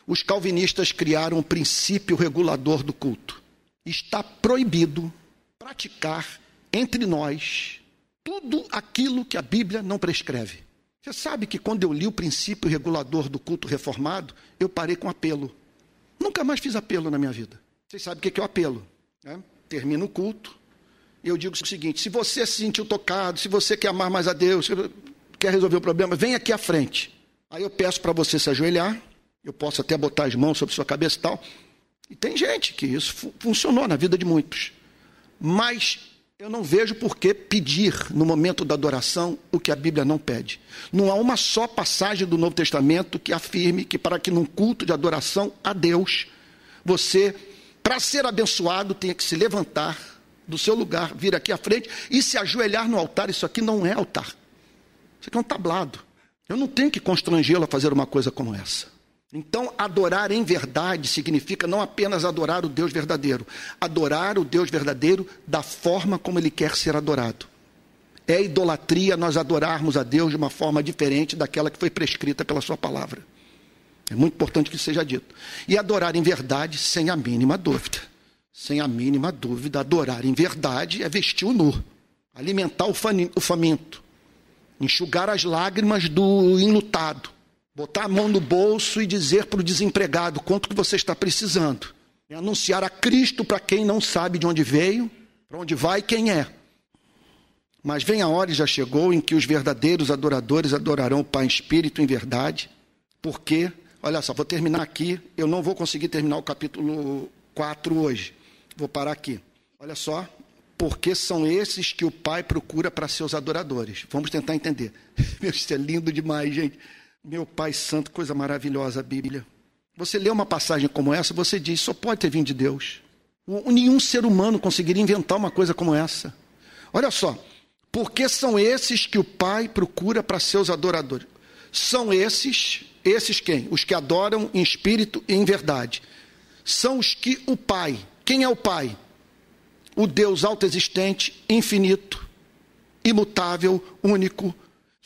Os calvinistas criaram um princípio regulador do culto. Está proibido praticar entre nós tudo aquilo que a Bíblia não prescreve. Você sabe que quando eu li o princípio regulador do culto reformado, eu parei com apelo. Nunca mais fiz apelo na minha vida. Vocês sabem o que é o apelo? Né? O culto, eu digo o seguinte: se você se sentiu tocado, se você quer amar mais a Deus, quer resolver o problema, vem aqui à frente. Aí eu peço para você se ajoelhar, eu posso até botar as mãos sobre sua cabeça e tal. E tem gente que isso fu funcionou na vida de muitos. Mas eu não vejo por que pedir no momento da adoração o que a Bíblia não pede. Não há uma só passagem do Novo Testamento que afirme que para que num culto de adoração a Deus, você, para ser abençoado, tenha que se levantar do seu lugar, vir aqui à frente e se ajoelhar no altar. Isso aqui não é altar. Isso aqui é um tablado. Eu não tenho que constrangê-lo a fazer uma coisa como essa. Então, adorar em verdade significa não apenas adorar o Deus verdadeiro, adorar o Deus verdadeiro da forma como ele quer ser adorado. É idolatria nós adorarmos a Deus de uma forma diferente daquela que foi prescrita pela Sua palavra. É muito importante que isso seja dito. E adorar em verdade sem a mínima dúvida sem a mínima dúvida, adorar em verdade é vestir o nu, alimentar o faminto, enxugar as lágrimas do enlutado, botar a mão no bolso e dizer para o desempregado quanto que você está precisando, anunciar a Cristo para quem não sabe de onde veio, para onde vai e quem é. Mas vem a hora e já chegou em que os verdadeiros adoradores adorarão o Pai em espírito em verdade, porque, olha só, vou terminar aqui, eu não vou conseguir terminar o capítulo 4 hoje. Vou parar aqui. Olha só, porque são esses que o Pai procura para seus adoradores. Vamos tentar entender. Isso é lindo demais, gente. Meu Pai Santo, coisa maravilhosa a Bíblia. Você lê uma passagem como essa, você diz, só pode ter vindo de Deus. Nenhum ser humano conseguiria inventar uma coisa como essa. Olha só, porque são esses que o Pai procura para seus adoradores. São esses, esses quem? Os que adoram em espírito e em verdade. São os que o Pai, quem é o Pai? O Deus autoexistente, infinito, imutável, único,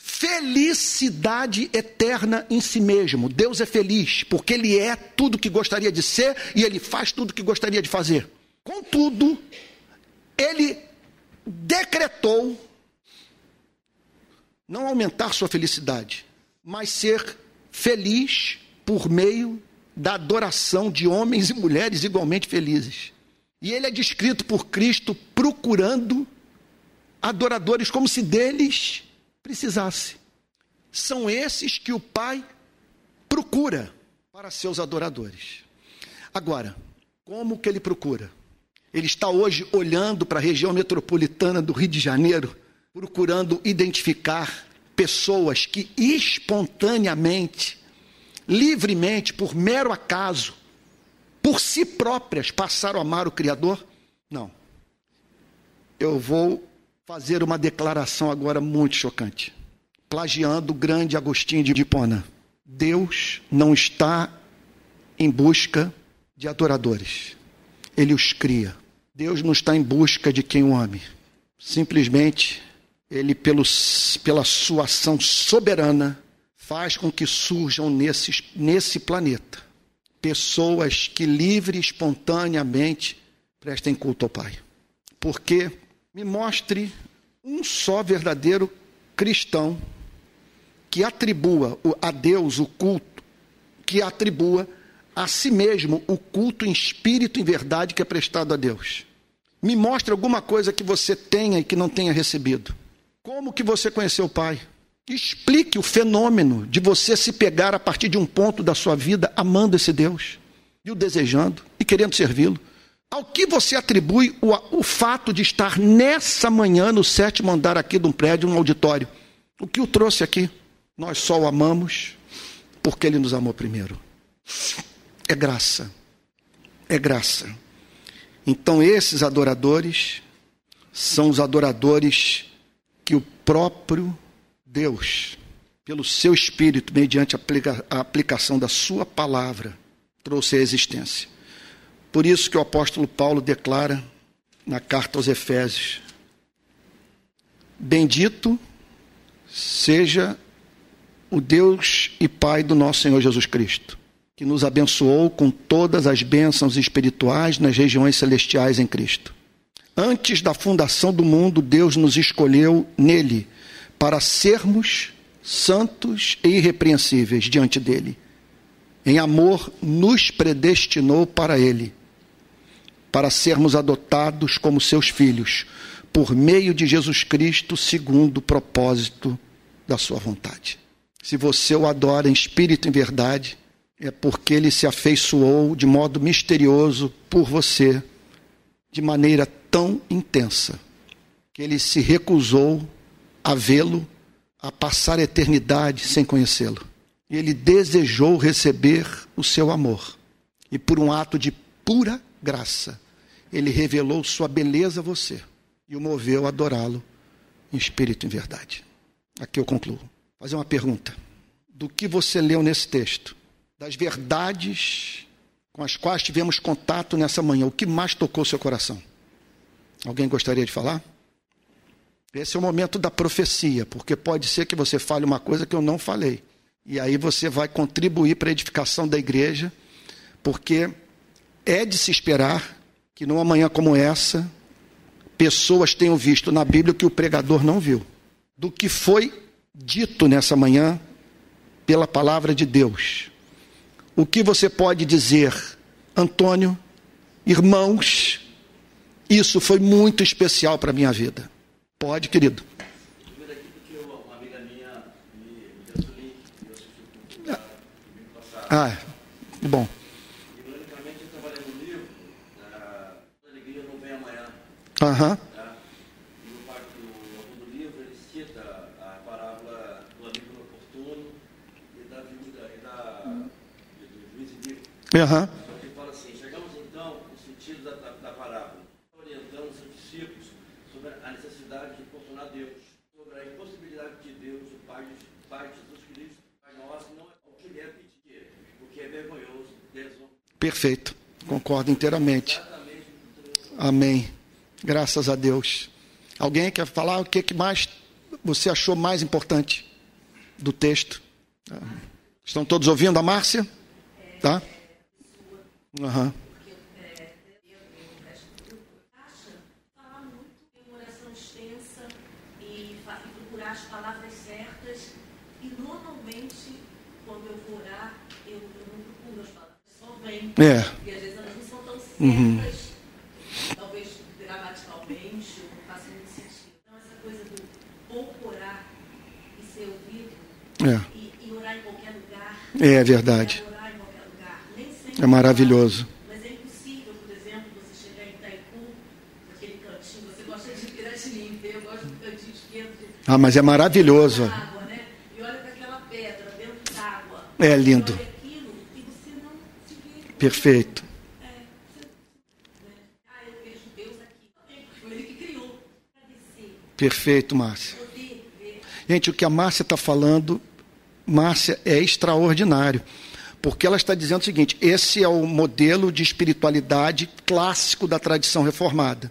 felicidade eterna em si mesmo. Deus é feliz porque Ele é tudo que gostaria de ser e Ele faz tudo que gostaria de fazer. Contudo, Ele decretou não aumentar sua felicidade, mas ser feliz por meio da adoração de homens e mulheres igualmente felizes. E ele é descrito por Cristo procurando adoradores como se deles precisasse. São esses que o Pai procura para seus adoradores. Agora, como que ele procura? Ele está hoje olhando para a região metropolitana do Rio de Janeiro, procurando identificar pessoas que espontaneamente livremente, por mero acaso, por si próprias, passaram a amar o Criador? Não. Eu vou fazer uma declaração agora muito chocante, plagiando o grande Agostinho de Hipona. Deus não está em busca de adoradores, ele os cria. Deus não está em busca de quem o ame. Simplesmente, ele, pelo, pela sua ação soberana, faz com que surjam nesse, nesse planeta pessoas que livre espontaneamente prestem culto ao Pai. Porque me mostre um só verdadeiro cristão que atribua a Deus o culto, que atribua a si mesmo o culto em espírito e verdade que é prestado a Deus. Me mostre alguma coisa que você tenha e que não tenha recebido. Como que você conheceu o Pai? Explique o fenômeno de você se pegar a partir de um ponto da sua vida amando esse Deus e o desejando e querendo servi-lo. Ao que você atribui o, o, fato de estar nessa manhã no sétimo andar aqui de um prédio, um auditório? O que o trouxe aqui? Nós só o amamos porque ele nos amou primeiro. É graça. É graça. Então, esses adoradores são os adoradores que o próprio Deus, pelo seu Espírito, mediante a aplicação da Sua palavra, trouxe à existência. Por isso que o apóstolo Paulo declara na carta aos Efésios: Bendito seja o Deus e Pai do nosso Senhor Jesus Cristo, que nos abençoou com todas as bênçãos espirituais nas regiões celestiais em Cristo. Antes da fundação do mundo, Deus nos escolheu nele para sermos santos e irrepreensíveis diante dele. Em amor, nos predestinou para ele, para sermos adotados como seus filhos, por meio de Jesus Cristo, segundo o propósito da sua vontade. Se você o adora em espírito e em verdade, é porque ele se afeiçoou de modo misterioso por você, de maneira tão intensa, que ele se recusou a vê-lo, a passar a eternidade sem conhecê-lo. Ele desejou receber o seu amor. E por um ato de pura graça, ele revelou sua beleza a você e o moveu a adorá-lo em espírito e em verdade. Aqui eu concluo fazer uma pergunta. Do que você leu nesse texto, das verdades com as quais tivemos contato nessa manhã, o que mais tocou seu coração? Alguém gostaria de falar? Esse é o momento da profecia, porque pode ser que você fale uma coisa que eu não falei. E aí você vai contribuir para a edificação da igreja, porque é de se esperar que numa manhã como essa, pessoas tenham visto na Bíblia o que o pregador não viu. Do que foi dito nessa manhã pela palavra de Deus. O que você pode dizer, Antônio, irmãos, isso foi muito especial para a minha vida. Pode, querido. Ah, bom. Aham. Uhum. Uhum. Ele fala assim: chegamos então no sentido da, da, da parábola, orientando os discípulos sobre a necessidade de a Deus, sobre a impossibilidade de Deus, o Pai de, Pai Jesus Cristo, Pai nosso, não é o que lhe é pedir, o que é vergonhoso, desonra. Perfeito, concordo inteiramente. Amém. Graças a Deus. Alguém quer falar o que mais você achou mais importante do texto? Estão todos ouvindo a Márcia? Tá? Uhum. procurar as palavras certas e normalmente quando eu vou orar eu, eu não procuro as palavras, só vem. É. Porque às vezes elas não são tão certas, uhum. talvez gramaticalmente, não faça muito sentido. Então essa coisa do pouco orar e ser ouvido é. lugar. É verdade. É maravilhoso. Mas é impossível, por exemplo, você chegar em Itaipu, aquele cantinho, você gosta de eu gosto cantinho esquerdo. Ah, mas é maravilhoso. É lindo. Perfeito. É, Perfeito, Márcia. Gente, o que a Márcia está falando, Márcia, é extraordinário. Porque ela está dizendo o seguinte: esse é o modelo de espiritualidade clássico da tradição reformada.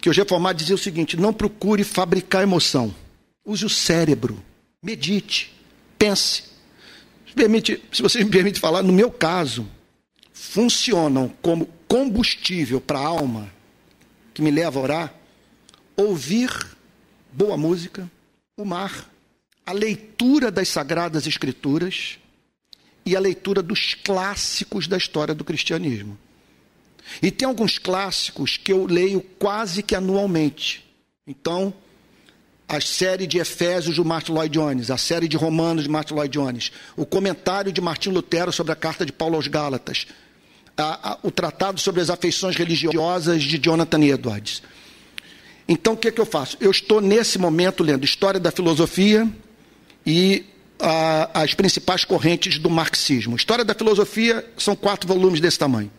Que os reformados diziam o seguinte: não procure fabricar emoção. Use o cérebro, medite, pense. Se, permite, se você me permite falar, no meu caso, funcionam como combustível para a alma, que me leva a orar, ouvir boa música, o mar, a leitura das sagradas escrituras e a leitura dos clássicos da história do cristianismo. E tem alguns clássicos que eu leio quase que anualmente. Então, a série de Efésios de Martin Lloyd Jones, a série de Romanos de Martin Lloyd Jones, o comentário de Martim Lutero sobre a carta de Paulo aos Gálatas, a, a, o tratado sobre as afeições religiosas de Jonathan Edwards. Então, o que, é que eu faço? Eu estou nesse momento lendo História da Filosofia e a, as principais correntes do marxismo. História da Filosofia são quatro volumes desse tamanho.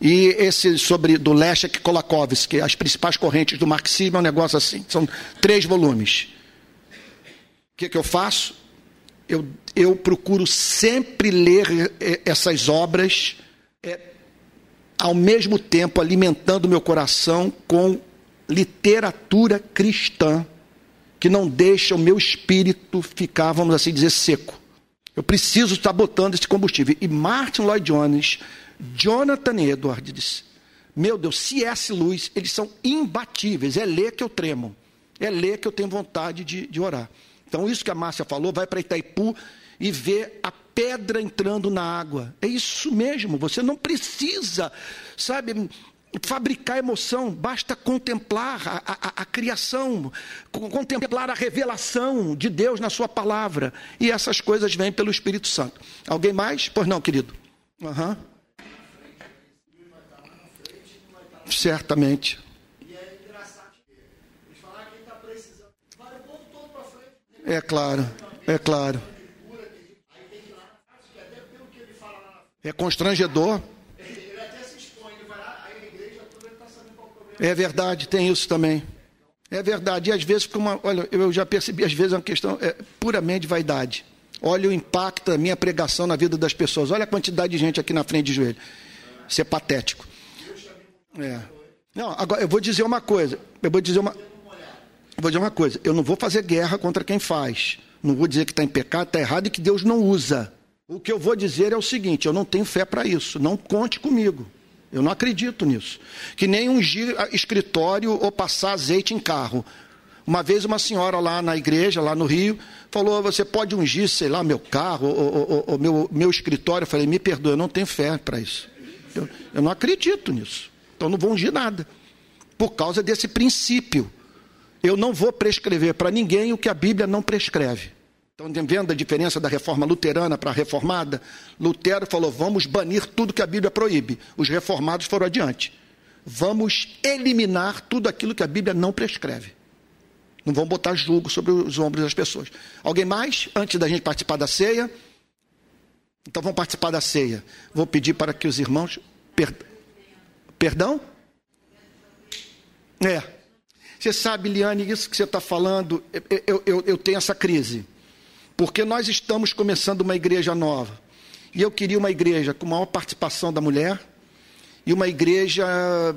E esse sobre do Leszek Kolakowski, as principais correntes do marxismo, é um negócio assim. São três volumes. O que, que eu faço? Eu, eu procuro sempre ler eh, essas obras, é, ao mesmo tempo alimentando meu coração com literatura cristã, que não deixa o meu espírito ficar, vamos assim dizer, seco. Eu preciso estar botando esse combustível. E Martin Lloyd Jones Jonathan Edwards, meu Deus, C.S. Lewis, eles são imbatíveis. É ler que eu tremo. É ler que eu tenho vontade de, de orar. Então, isso que a Márcia falou, vai para Itaipu e vê a pedra entrando na água. É isso mesmo, você não precisa, sabe, fabricar emoção, basta contemplar a, a, a, criação, contemplar a revelação de Deus na Sua palavra. E essas coisas vêm pelo Espírito Santo. Alguém mais? Pois não, querido. Uhum. Certamente. É claro, é claro. É constrangedor. Ele até se expõe, ele vai lá, aí a igreja toda está sabendo qual o problema. É verdade, tem isso também. É verdade. E às vezes fica uma. Olha, eu já percebi, às vezes é uma questão é, puramente vaidade. Olha o impacto da minha pregação na vida das pessoas. Olha a quantidade de gente aqui na frente de joelho. Isso é patético. É. Não, agora eu vou dizer uma coisa. Eu vou dizer uma. vou dizer uma coisa. Eu não vou fazer guerra contra quem faz. Não vou dizer que está em pecado, está errado e que Deus não usa. O que eu vou dizer é o seguinte: eu não tenho fé para isso. Não conte comigo. Eu não acredito nisso. Que nem ungir escritório ou passar azeite em carro. Uma vez uma senhora lá na igreja, lá no Rio, falou: você pode ungir, sei lá, meu carro ou, ou, ou meu, meu escritório. Eu falei: me perdoe, eu não tenho fé para isso. Eu, eu não acredito nisso. Então não vou ungir nada. Por causa desse princípio. Eu não vou prescrever para ninguém o que a Bíblia não prescreve. Estão vendo a diferença da reforma luterana para a reformada? Lutero falou: vamos banir tudo que a Bíblia proíbe. Os reformados foram adiante. Vamos eliminar tudo aquilo que a Bíblia não prescreve. Não vão botar julgo sobre os ombros das pessoas. Alguém mais? Antes da gente participar da ceia? Então vamos participar da ceia. Vou pedir para que os irmãos. Perdão? É. Você sabe, Liane, isso que você está falando, eu, eu, eu tenho essa crise. Porque nós estamos começando uma igreja nova. E eu queria uma igreja com maior participação da mulher e uma igreja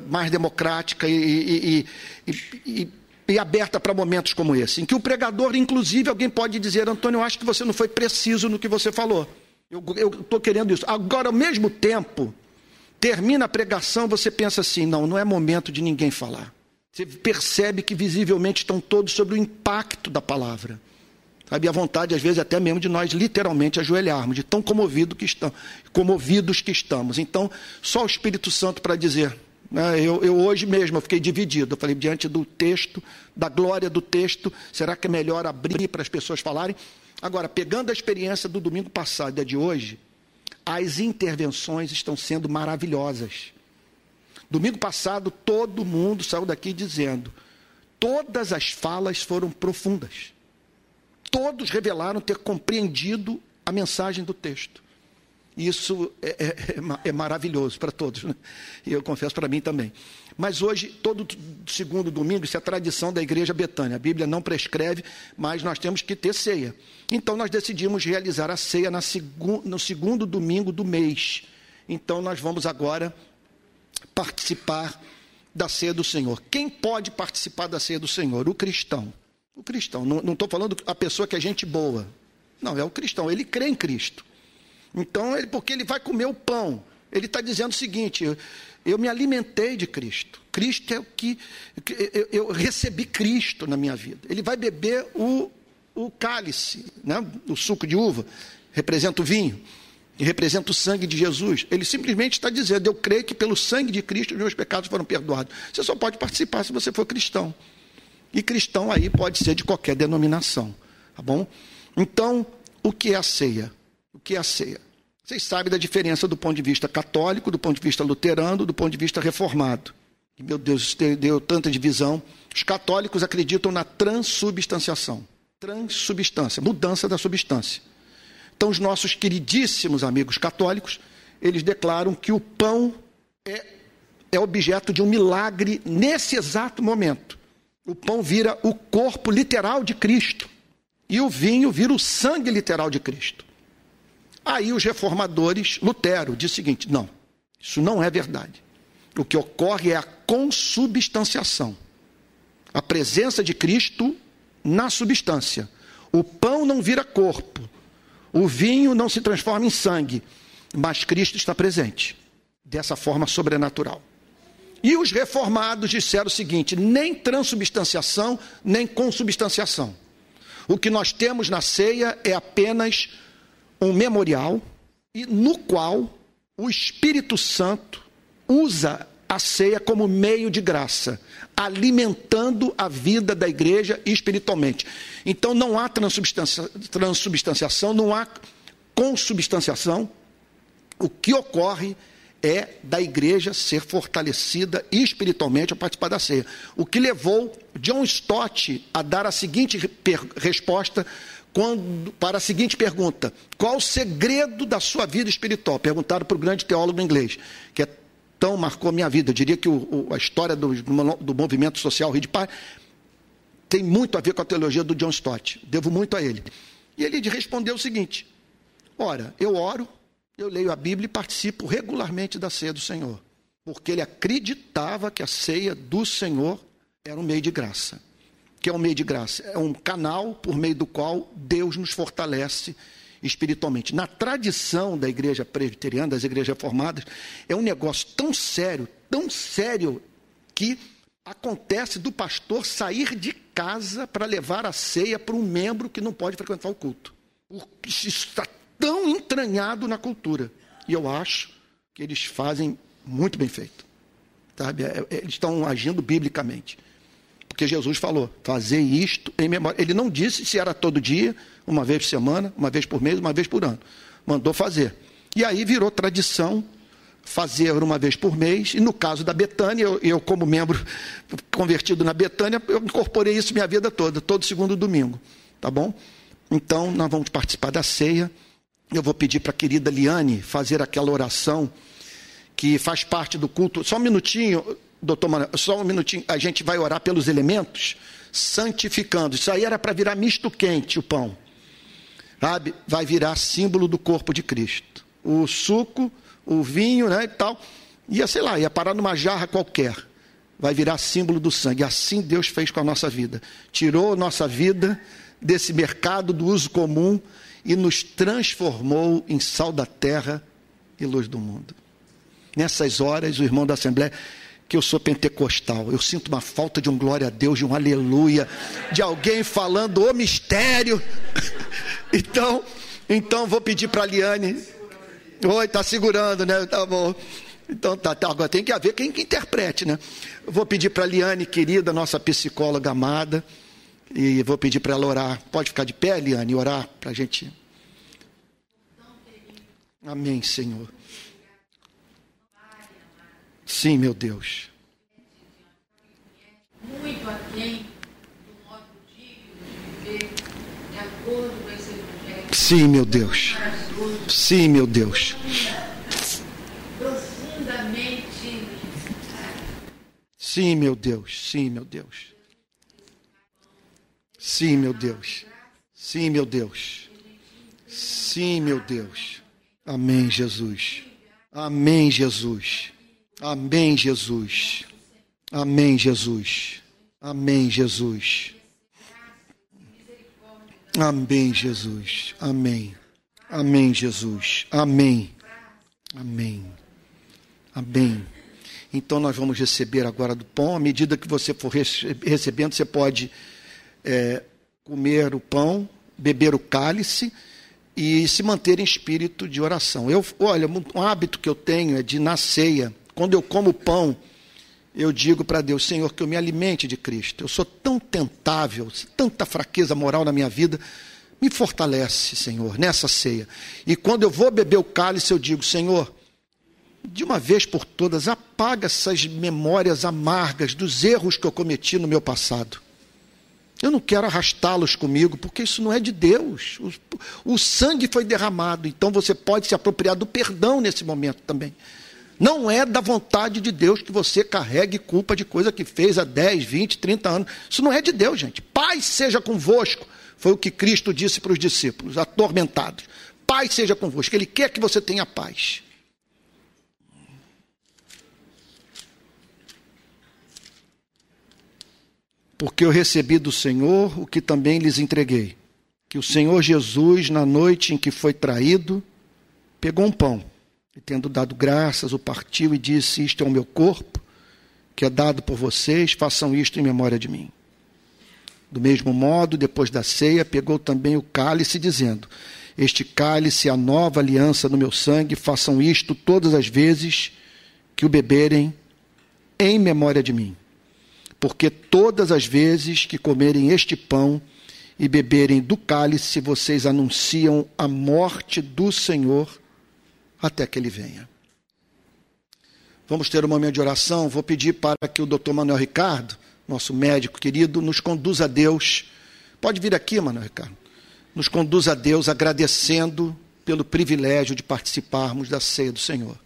mais democrática e, e, e, e aberta para momentos como esse. Em que o pregador, inclusive, alguém pode dizer: Antônio, eu acho que você não foi preciso no que você falou. Eu estou querendo isso. Agora, ao mesmo tempo, Termina a pregação, você pensa assim: não, não é momento de ninguém falar. Você percebe que visivelmente estão todos sobre o impacto da palavra. Sabe, a vontade, às vezes, até mesmo de nós literalmente ajoelharmos, de tão comovido que estamos, comovidos que estamos. Então, só o Espírito Santo para dizer. Né, eu, eu, hoje mesmo eu fiquei dividido. Eu falei, diante do texto, da glória do texto, será que é melhor abrir para as pessoas falarem? Agora, pegando a experiência do domingo passado e a de hoje, as intervenções estão sendo maravilhosas. Domingo passado, todo mundo saiu daqui dizendo: todas as falas foram profundas. Todos revelaram ter compreendido a mensagem do texto. Isso é, é, é, é maravilhoso para todos, né? e eu confesso para mim também. Mas hoje, todo segundo domingo, isso é tradição da igreja Betânia. A Bíblia não prescreve, mas nós temos que ter ceia. Então nós decidimos realizar a ceia segu no segundo domingo do mês. Então nós vamos agora participar da ceia do Senhor. Quem pode participar da ceia do Senhor? O cristão. O cristão. Não estou falando a pessoa que é gente boa. Não, é o cristão. Ele crê em Cristo. Então, ele, porque ele vai comer o pão. Ele está dizendo o seguinte: eu, me alimentei de Cristo. Cristo é o que. Eu, eu, recebi Cristo na minha vida. Ele vai beber o, o cálice, né? o suco de uva, representa o vinho, e representa o sangue de Jesus. Ele simplesmente está dizendo: Eu creio que pelo sangue de Cristo os meus pecados foram perdoados. Você só pode participar se você for cristão. E cristão aí pode ser de qualquer denominação, tá bom? Então, o que é a ceia? O que é a ceia? Vocês sabem da diferença do ponto de vista católico, do ponto de vista luterano, do ponto de vista reformado. E, meu Deus, deu tanta divisão. Os católicos acreditam na transubstanciação. Transubstância, mudança da substância. Então, os nossos queridíssimos amigos católicos, eles declaram que o pão é, é objeto de um milagre nesse exato momento. O pão vira o corpo literal de Cristo. E o vinho vira o sangue literal de Cristo. Aí os reformadores, Lutero, diz o seguinte: não, isso não é verdade. O que ocorre é a consubstanciação. A presença de Cristo na substância. O pão não vira corpo, o vinho não se transforma em sangue, mas Cristo está presente, dessa forma sobrenatural. E os reformados disseram o seguinte: nem transubstanciação, nem consubstanciação. O que nós temos na ceia é apenas um memorial e no qual o Espírito Santo usa a ceia como meio de graça, alimentando a vida da igreja espiritualmente. Então não há transubstanciação, não há consubstanciação. O que ocorre é da igreja ser fortalecida espiritualmente a participar da ceia. O que levou John Stott a dar a seguinte resposta quando, para a seguinte pergunta: Qual o segredo da sua vida espiritual? Perguntaram para o grande teólogo inglês, que é tão marcou a minha vida. Eu diria que o, o, a história do, do movimento social Rio de Paz tem muito a ver com a teologia do John Stott. Devo muito a ele. E ele respondeu o seguinte: Ora, eu oro, eu leio a Bíblia e participo regularmente da ceia do Senhor, porque ele acreditava que a ceia do Senhor era um meio de graça. Que é um meio de graça? É um canal por meio do qual Deus nos fortalece espiritualmente. Na tradição da igreja presbiteriana, das igrejas formadas, é um negócio tão sério, tão sério, que acontece do pastor sair de casa para levar a ceia para um membro que não pode frequentar o culto. Isso está tão entranhado na cultura. E eu acho que eles fazem muito bem feito. Sabe? É, é, eles estão agindo biblicamente. Porque Jesus falou, fazer isto em memória. Ele não disse se era todo dia, uma vez por semana, uma vez por mês, uma vez por ano. Mandou fazer. E aí virou tradição fazer uma vez por mês. E no caso da Betânia, eu, eu, como membro convertido na Betânia, eu incorporei isso minha vida toda, todo segundo domingo. Tá bom? Então, nós vamos participar da ceia. Eu vou pedir para a querida Liane fazer aquela oração que faz parte do culto. Só um minutinho, doutor Manuel, só um minutinho. A gente vai orar pelos elementos, santificando. Isso aí era para virar misto quente, o pão sabe, vai virar símbolo do corpo de Cristo. O suco, o vinho, né, e tal, ia, sei lá, ia parar numa jarra qualquer. Vai virar símbolo do sangue. Assim Deus fez com a nossa vida. Tirou nossa vida desse mercado do uso comum e nos transformou em sal da terra e luz do mundo. Nessas horas, o irmão da Assembleia, que eu sou pentecostal, eu sinto uma falta de um glória a Deus, de um aleluia, de alguém falando o mistério. Então, então vou pedir para a Liane. Oi, está segurando, né? Tá bom. Então tá, tá, agora tem que haver quem que interprete, né? vou pedir para a Liane, querida, nossa psicóloga amada, e vou pedir para ela orar. Pode ficar de pé, Liane, e orar para a gente. Amém, Senhor. Sim, meu Deus. Muito aquém do modo digno de viver de acordo com esse evangelho. Sim, meu Deus. Sim, meu Deus. Profundamente. Sim, meu Deus. Sim, meu Deus. Sim, meu Deus. Sim, meu Deus. Sim, meu Deus. Amém, Jesus. Amém, Jesus. Amém, Jesus. Amém, Jesus. Amém, Jesus. Amém, Jesus. Amém. Amém, Jesus. Amém. Amém. Amém. Então nós vamos receber agora do pão. À medida que você for recebendo, você pode é, comer o pão, beber o cálice e se manter em espírito de oração. Eu, olha, um hábito que eu tenho é de na ceia quando eu como pão, eu digo para Deus, Senhor, que eu me alimente de Cristo. Eu sou tão tentável, tanta fraqueza moral na minha vida. Me fortalece, Senhor, nessa ceia. E quando eu vou beber o cálice, eu digo, Senhor, de uma vez por todas, apaga essas memórias amargas dos erros que eu cometi no meu passado. Eu não quero arrastá-los comigo, porque isso não é de Deus. O, o, sangue foi derramado, então você pode se apropriar do perdão nesse momento também. Não é da vontade de Deus que você carregue culpa de coisa que fez há 10, 20, 30 anos. Isso não é de Deus, gente. Paz seja convosco. Foi o que Cristo disse para os discípulos, atormentados. Paz seja convosco. Ele quer que você tenha paz. Porque eu recebi do Senhor o que também lhes entreguei. Que o Senhor Jesus, na noite em que foi traído, pegou um pão e, tendo dado graças, o partiu e disse: Isto é o meu corpo, que é dado por vocês, façam isto em memória de mim. Do mesmo modo, depois da ceia, pegou também o cálice, dizendo: Este cálice é a nova aliança no meu sangue, façam isto todas as vezes que o beberem em memória de mim. Porque todas as vezes que comerem este pão e beberem do cálice, vocês anunciam a morte do Senhor até que ele venha. Vamos ter um momento de oração. Vou pedir para que o doutor Manuel Ricardo, nosso médico querido, nos conduza a Deus. Pode vir aqui, Manuel Ricardo. Nos conduza a Deus agradecendo pelo privilégio de participarmos da ceia do Senhor.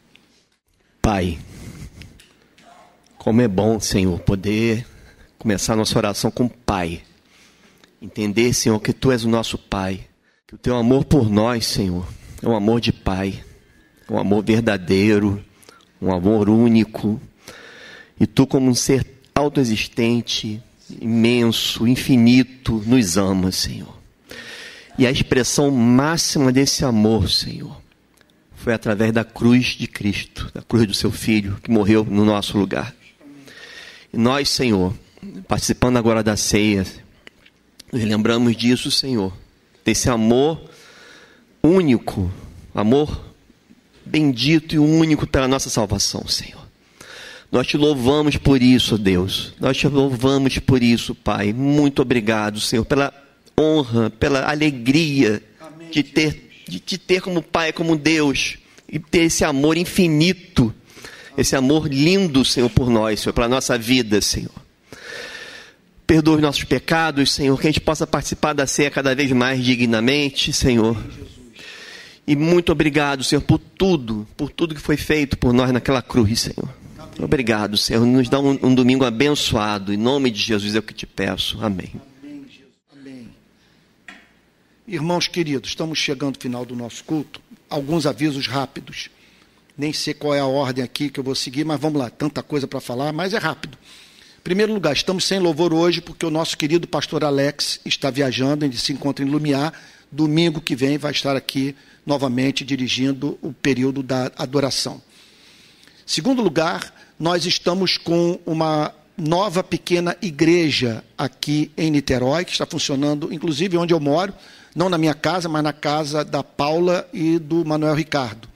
Pai, como é bom, Senhor, poder começar nossa oração com Pai. Entender, Senhor, que Tu és o nosso Pai. Que o Teu amor por nós, Senhor, é um amor de Pai um amor verdadeiro, um amor único. E tu, como um ser autoexistente, imenso, infinito, nos amas, Senhor. E a expressão máxima desse amor, Senhor, foi através da cruz de Cristo, da cruz do seu Filho, que morreu no nosso lugar. Nós, Senhor, participando agora da ceia, nos lembramos disso, Senhor, desse amor único, amor bendito e único pela nossa salvação, Senhor. Nós te louvamos por isso, Deus. Nós te louvamos por isso, Pai. Muito obrigado, Senhor, pela honra, pela alegria Amém, de ter de te ter como Pai, como Deus e ter esse amor infinito, esse amor lindo, Senhor, por nós, Senhor, pela nossa vida, Senhor. Perdoa os nossos pecados, Senhor, que a gente possa participar da ceia cada vez mais dignamente, Senhor. E muito obrigado, Senhor, por tudo, por tudo que foi feito por nós naquela cruz, Senhor. Obrigado, Senhor. Nos dá um, um domingo abençoado. Em nome de Jesus é o que te peço. Amém. Amém, Jesus. Amém. Irmãos queridos, estamos chegando ao final do nosso culto. Alguns avisos rápidos. Nem sei qual é a ordem aqui que eu vou seguir, mas vamos lá. Tanta coisa para falar, mas é rápido. Em primeiro lugar, estamos sem louvor hoje porque o nosso querido pastor Alex está viajando, ele se encontra em Lumiar. Domingo que vem vai estar aqui novamente dirigindo o período da adoração. Segundo lugar, nós estamos com uma nova pequena igreja aqui em Niterói, que está funcionando, inclusive onde eu moro, não na minha casa, mas na casa da Paula e do Manuel Ricardo.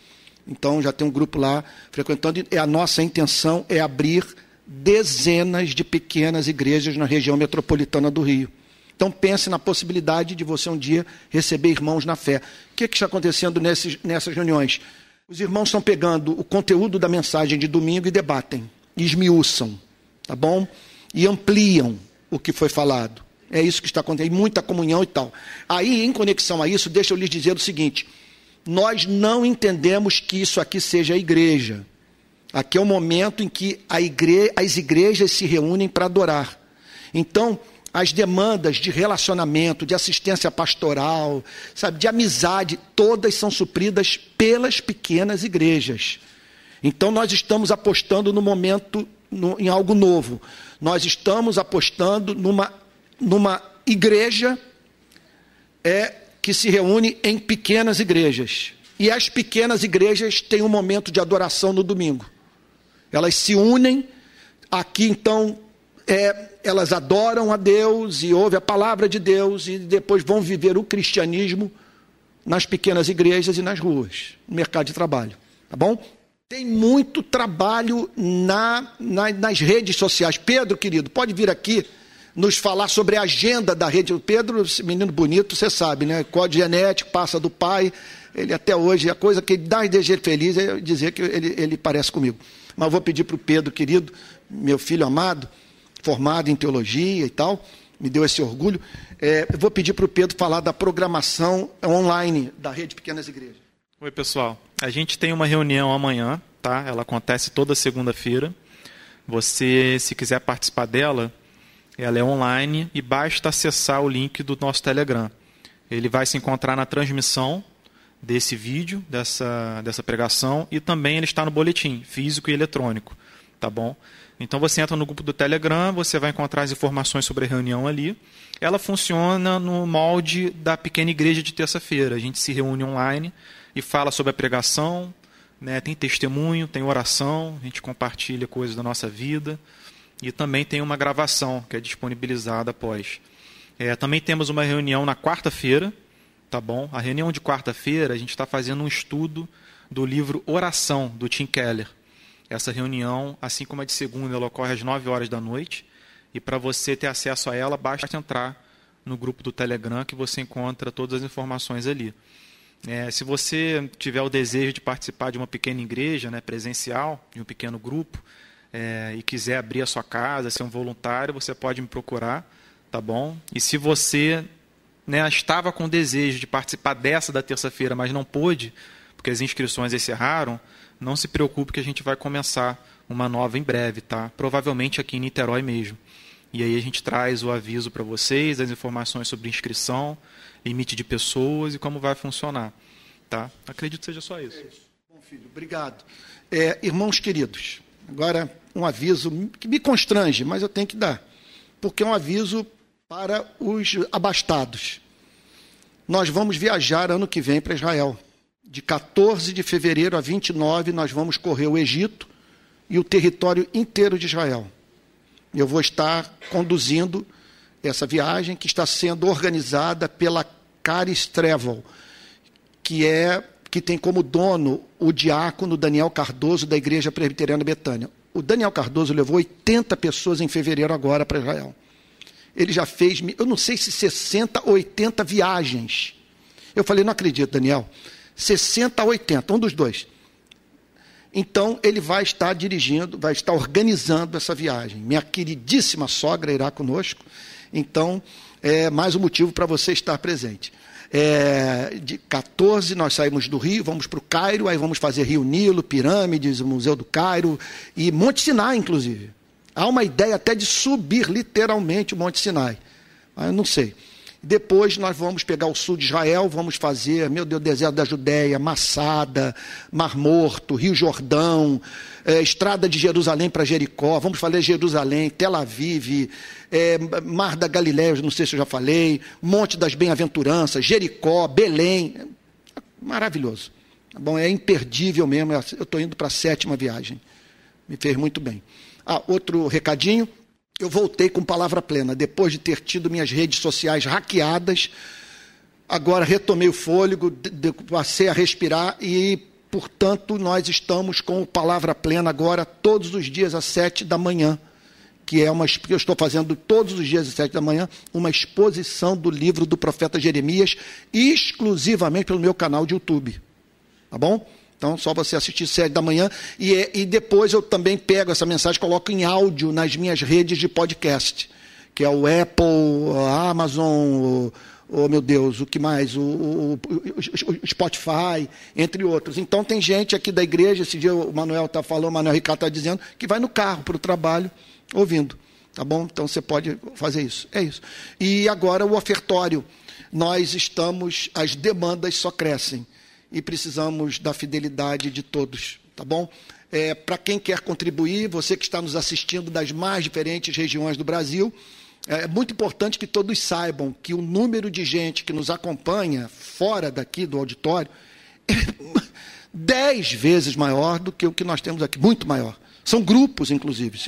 Então já tem um grupo lá frequentando, e a nossa intenção é abrir dezenas de pequenas igrejas na região metropolitana do Rio. Então pense na possibilidade de você um dia receber irmãos na fé. O que, é que está acontecendo nesses, nessas reuniões? Os irmãos estão pegando o conteúdo da mensagem de domingo e debatem, e esmiuçam, tá bom? E ampliam o que foi falado. É isso que está acontecendo, muita comunhão e tal. Aí, em conexão a isso, deixa eu lhes dizer o seguinte: nós não entendemos que isso aqui seja a igreja. Aqui é o momento em que igre... as igrejas se reúnem para adorar. Então, as demandas de relacionamento, de assistência pastoral, sabe, de amizade, todas são supridas pelas pequenas igrejas. Então nós estamos apostando no momento no, em algo novo. Nós estamos apostando numa, numa igreja é, que se reúne em pequenas igrejas. E as pequenas igrejas têm um momento de adoração no domingo. Elas se unem. Aqui então é, elas adoram a Deus e ouvem a palavra de Deus e depois vão viver o cristianismo nas pequenas igrejas e nas ruas, no mercado de trabalho. Tá bom? Tem muito trabalho na, na, nas redes sociais. Pedro, querido, pode vir aqui nos falar sobre a agenda da rede. O Pedro, esse menino bonito, você sabe, né? Código genético, passa do pai. Ele até hoje, a coisa que dá e deixa ele feliz é dizer que ele, ele parece comigo. Mas vou pedir para o Pedro, querido, meu filho amado, formado em teologia e tal, me deu esse orgulho. É, vou pedir para o Pedro falar da programação online da Rede Pequenas Igrejas. Oi, pessoal. A gente tem uma reunião amanhã, tá? Ela acontece toda segunda-feira. Você, se quiser participar dela, ela é online e basta acessar o link do nosso Telegram. Ele vai se encontrar na transmissão desse vídeo, dessa, dessa pregação, e também ele está no boletim, físico e eletrônico, tá bom? Então você entra no grupo do Telegram, você vai encontrar as informações sobre a reunião ali. Ela funciona no molde da pequena igreja de terça-feira. A gente se reúne online e fala sobre a pregação, né? tem testemunho, tem oração, a gente compartilha coisas da nossa vida e também tem uma gravação que é disponibilizada após. É, também temos uma reunião na quarta-feira, tá bom? A reunião de quarta-feira a gente está fazendo um estudo do livro Oração do Tim Keller. Essa reunião, assim como a de segunda, ela ocorre às 9 horas da noite. E para você ter acesso a ela, basta entrar no grupo do Telegram que você encontra todas as informações ali. É, se você tiver o desejo de participar de uma pequena igreja né, presencial, de um pequeno grupo, é, e quiser abrir a sua casa, ser um voluntário, você pode me procurar, tá bom? E se você né, estava com desejo de participar dessa da terça-feira, mas não pôde, porque as inscrições encerraram, não se preocupe que a gente vai começar uma nova em breve, tá? Provavelmente aqui em Niterói mesmo. E aí a gente traz o aviso para vocês, as informações sobre inscrição, limite de pessoas e como vai funcionar, tá? Acredito que seja só isso. É isso. Bom, filho, obrigado. É, irmãos queridos, agora um aviso que me constrange, mas eu tenho que dar, porque é um aviso para os abastados. Nós vamos viajar ano que vem para Israel. De 14 de fevereiro a 29, nós vamos correr o Egito e o território inteiro de Israel. Eu vou estar conduzindo essa viagem que está sendo organizada pela Caris Travel, que é que tem como dono o diácono Daniel Cardoso da Igreja Presbiteriana Betânia. O Daniel Cardoso levou 80 pessoas em fevereiro agora para Israel. Ele já fez, eu não sei se 60 ou 80 viagens. Eu falei, não acredito, Daniel. 60 a 80, um dos dois. Então, ele vai estar dirigindo, vai estar organizando essa viagem. Minha queridíssima sogra irá conosco. Então, é mais um motivo para você estar presente. É, de 14 nós saímos do Rio, vamos para o Cairo, aí vamos fazer Rio Nilo, Pirâmides, Museu do Cairo e Monte Sinai, inclusive. Há uma ideia até de subir literalmente o Monte Sinai. Mas eu não sei. Depois nós vamos pegar o sul de Israel, vamos fazer, meu Deus, deserto da Judéia, Massada, Mar Morto, Rio Jordão, é, estrada de Jerusalém para Jericó, vamos fazer Jerusalém, Tel Aviv, é, Mar da Galiléia, não sei se eu já falei, Monte das Bem-aventuranças, Jericó, Belém. Maravilhoso. Tá bom, é imperdível mesmo. Eu estou indo para a sétima viagem. Me fez muito bem. Ah, outro recadinho eu voltei com palavra plena, depois de ter tido minhas redes sociais hackeadas. Agora retomei o fôlego, passei a respirar e, portanto, nós estamos com palavra plena agora todos os dias às sete da manhã, que é uma eu estou fazendo todos os dias às sete da manhã uma exposição do livro do profeta Jeremias exclusivamente pelo meu canal de YouTube, tá bom? Então, só você assistir sete da manhã. E, é, e depois eu também pego essa mensagem, coloco em áudio nas minhas redes de podcast, que é o Apple, a Amazon, o, oh meu Deus, o que mais? O, o, o, Spotify, entre outros. Então tem gente aqui da igreja, esse dia o Manuel está falando, o Manuel Ricardo está dizendo, que vai no carro para o trabalho ouvindo. Tá bom? Então você pode fazer isso. É isso. E agora o ofertório. Nós estamos, as demandas só crescem e precisamos da fidelidade de todos, tá bom? É, Para quem quer contribuir, você que está nos assistindo das mais diferentes regiões do Brasil, é muito importante que todos saibam que o número de gente que nos acompanha fora daqui do auditório é dez vezes maior do que o que nós temos aqui, muito maior. São grupos, inclusive.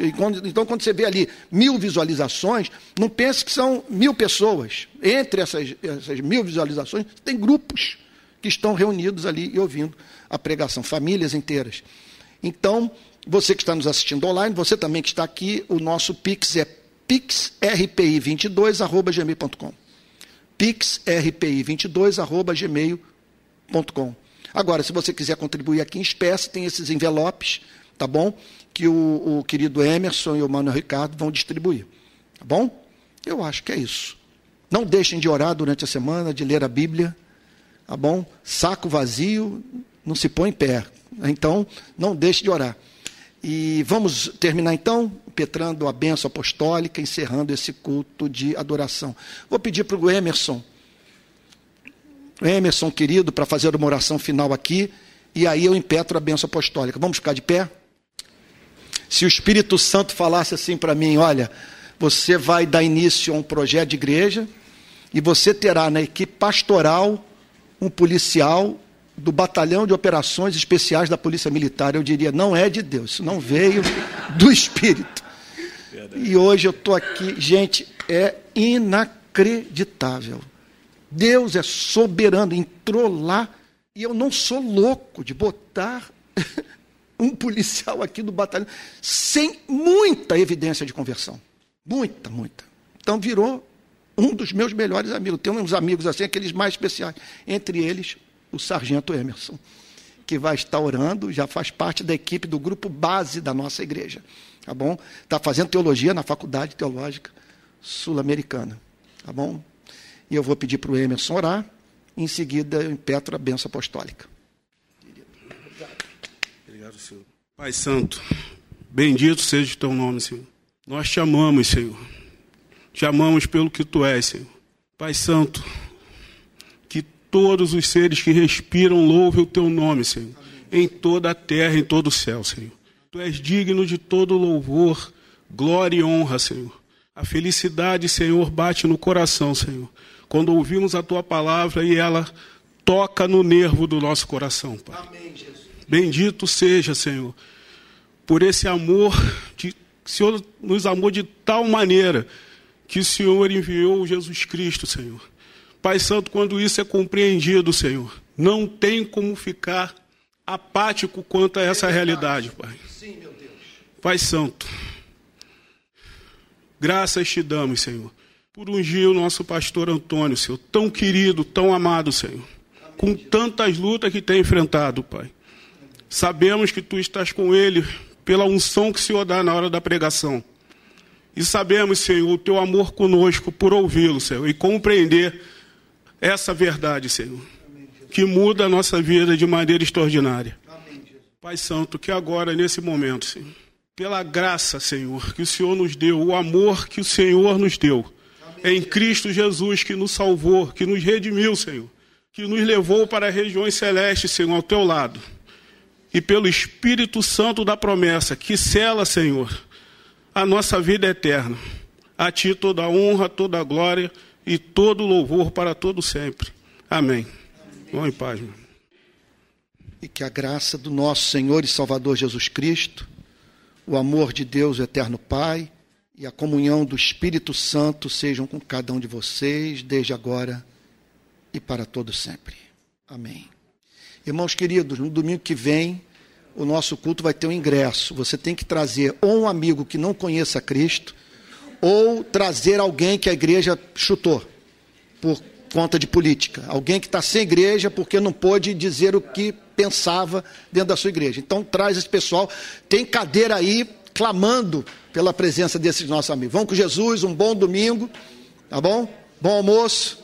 Então, quando você vê ali mil visualizações, não pense que são mil pessoas. Entre essas, essas mil visualizações, tem grupos que estão reunidos ali e ouvindo a pregação, famílias inteiras. Então, você que está nos assistindo online, você também que está aqui, o nosso Pix é pixrpi22.gmail.com pixrpi22.gmail.com Agora, se você quiser contribuir aqui em espécie, tem esses envelopes, tá bom? Que o, o querido Emerson e o Manuel Ricardo vão distribuir. Tá bom? Eu acho que é isso. Não deixem de orar durante a semana, de ler a Bíblia. Tá bom? Saco vazio não se põe em pé. Então, não deixe de orar. E vamos terminar então, petrando a benção apostólica, encerrando esse culto de adoração. Vou pedir para o Emerson, Emerson querido, para fazer uma oração final aqui, e aí eu impetro a benção apostólica. Vamos ficar de pé? Se o Espírito Santo falasse assim para mim: olha, você vai dar início a um projeto de igreja, e você terá na equipe pastoral um policial do Batalhão de Operações Especiais da Polícia Militar. Eu diria, não é de Deus, isso não veio do Espírito. E hoje eu estou aqui, gente, é inacreditável. Deus é soberano, entrou lá, e eu não sou louco de botar um policial aqui do batalhão sem muita evidência de conversão. Muita, muita. Então virou um dos meus melhores amigos. Tem uns amigos assim, aqueles mais especiais. Entre eles, o sargento Emerson, que vai estar orando, já faz parte da equipe do grupo base da nossa igreja. Tá bom? Está fazendo teologia na Faculdade Teológica Sul-Americana. Tá bom? E eu vou pedir para o Emerson orar, em seguida eu impetro a benção apostólica. Obrigado, Senhor. Pai Santo, bendito seja o teu nome, Senhor. Nós te amamos, Senhor. Te amamos pelo que tu és, Senhor. Pai Santo, que todos os seres que respiram louvem o teu nome, Senhor. Em toda a terra, em todo o céu, Senhor. Tu és digno de todo louvor, glória e honra, Senhor. A felicidade, Senhor, bate no coração, Senhor. Quando ouvimos a tua palavra e ela toca no nervo do nosso coração, Pai. Amém, Jesus. Bendito seja, Senhor, por esse amor, de, Senhor nos amou de tal maneira que o Senhor enviou Jesus Cristo, Senhor. Pai Santo, quando isso é compreendido, Senhor, não tem como ficar apático quanto a essa realidade, Pai. Sim, meu Deus. Pai Santo, graças te damos, Senhor, por ungir o nosso pastor Antônio, Senhor, tão querido, tão amado, Senhor, com tantas lutas que tem enfrentado, Pai. Sabemos que tu estás com ele pela unção que o Senhor dá na hora da pregação. E sabemos, Senhor, o teu amor conosco por ouvi-lo, Senhor, e compreender essa verdade, Senhor, que muda a nossa vida de maneira extraordinária. Pai Santo, que agora, nesse momento, Senhor, pela graça, Senhor, que o Senhor nos deu, o amor que o Senhor nos deu, em Cristo Jesus, que nos salvou, que nos redimiu, Senhor, que nos levou para regiões celestes, Senhor, ao teu lado, e pelo Espírito Santo da promessa, que cela, Senhor, a nossa vida eterna. A Ti toda a honra, toda a glória e todo o louvor para todo sempre. Amém. Bom em paz, meu. E que a graça do nosso Senhor e Salvador Jesus Cristo, o amor de Deus, o eterno Pai, e a comunhão do Espírito Santo sejam com cada um de vocês, desde agora e para todo sempre. Amém. Irmãos queridos, no domingo que vem, o nosso culto vai ter um ingresso. Você tem que trazer ou um amigo que não conheça Cristo, ou trazer alguém que a igreja chutou por conta de política. Alguém que está sem igreja porque não pôde dizer o que pensava dentro da sua igreja. Então traz esse pessoal. Tem cadeira aí clamando pela presença desses nossos amigos. Vão com Jesus, um bom domingo, tá bom? Bom almoço.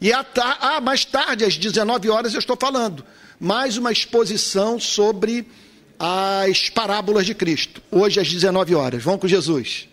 E à ta ah, mais tarde, às 19 horas, eu estou falando mais uma exposição sobre as parábolas de Cristo. Hoje às 19 horas. Vão com Jesus.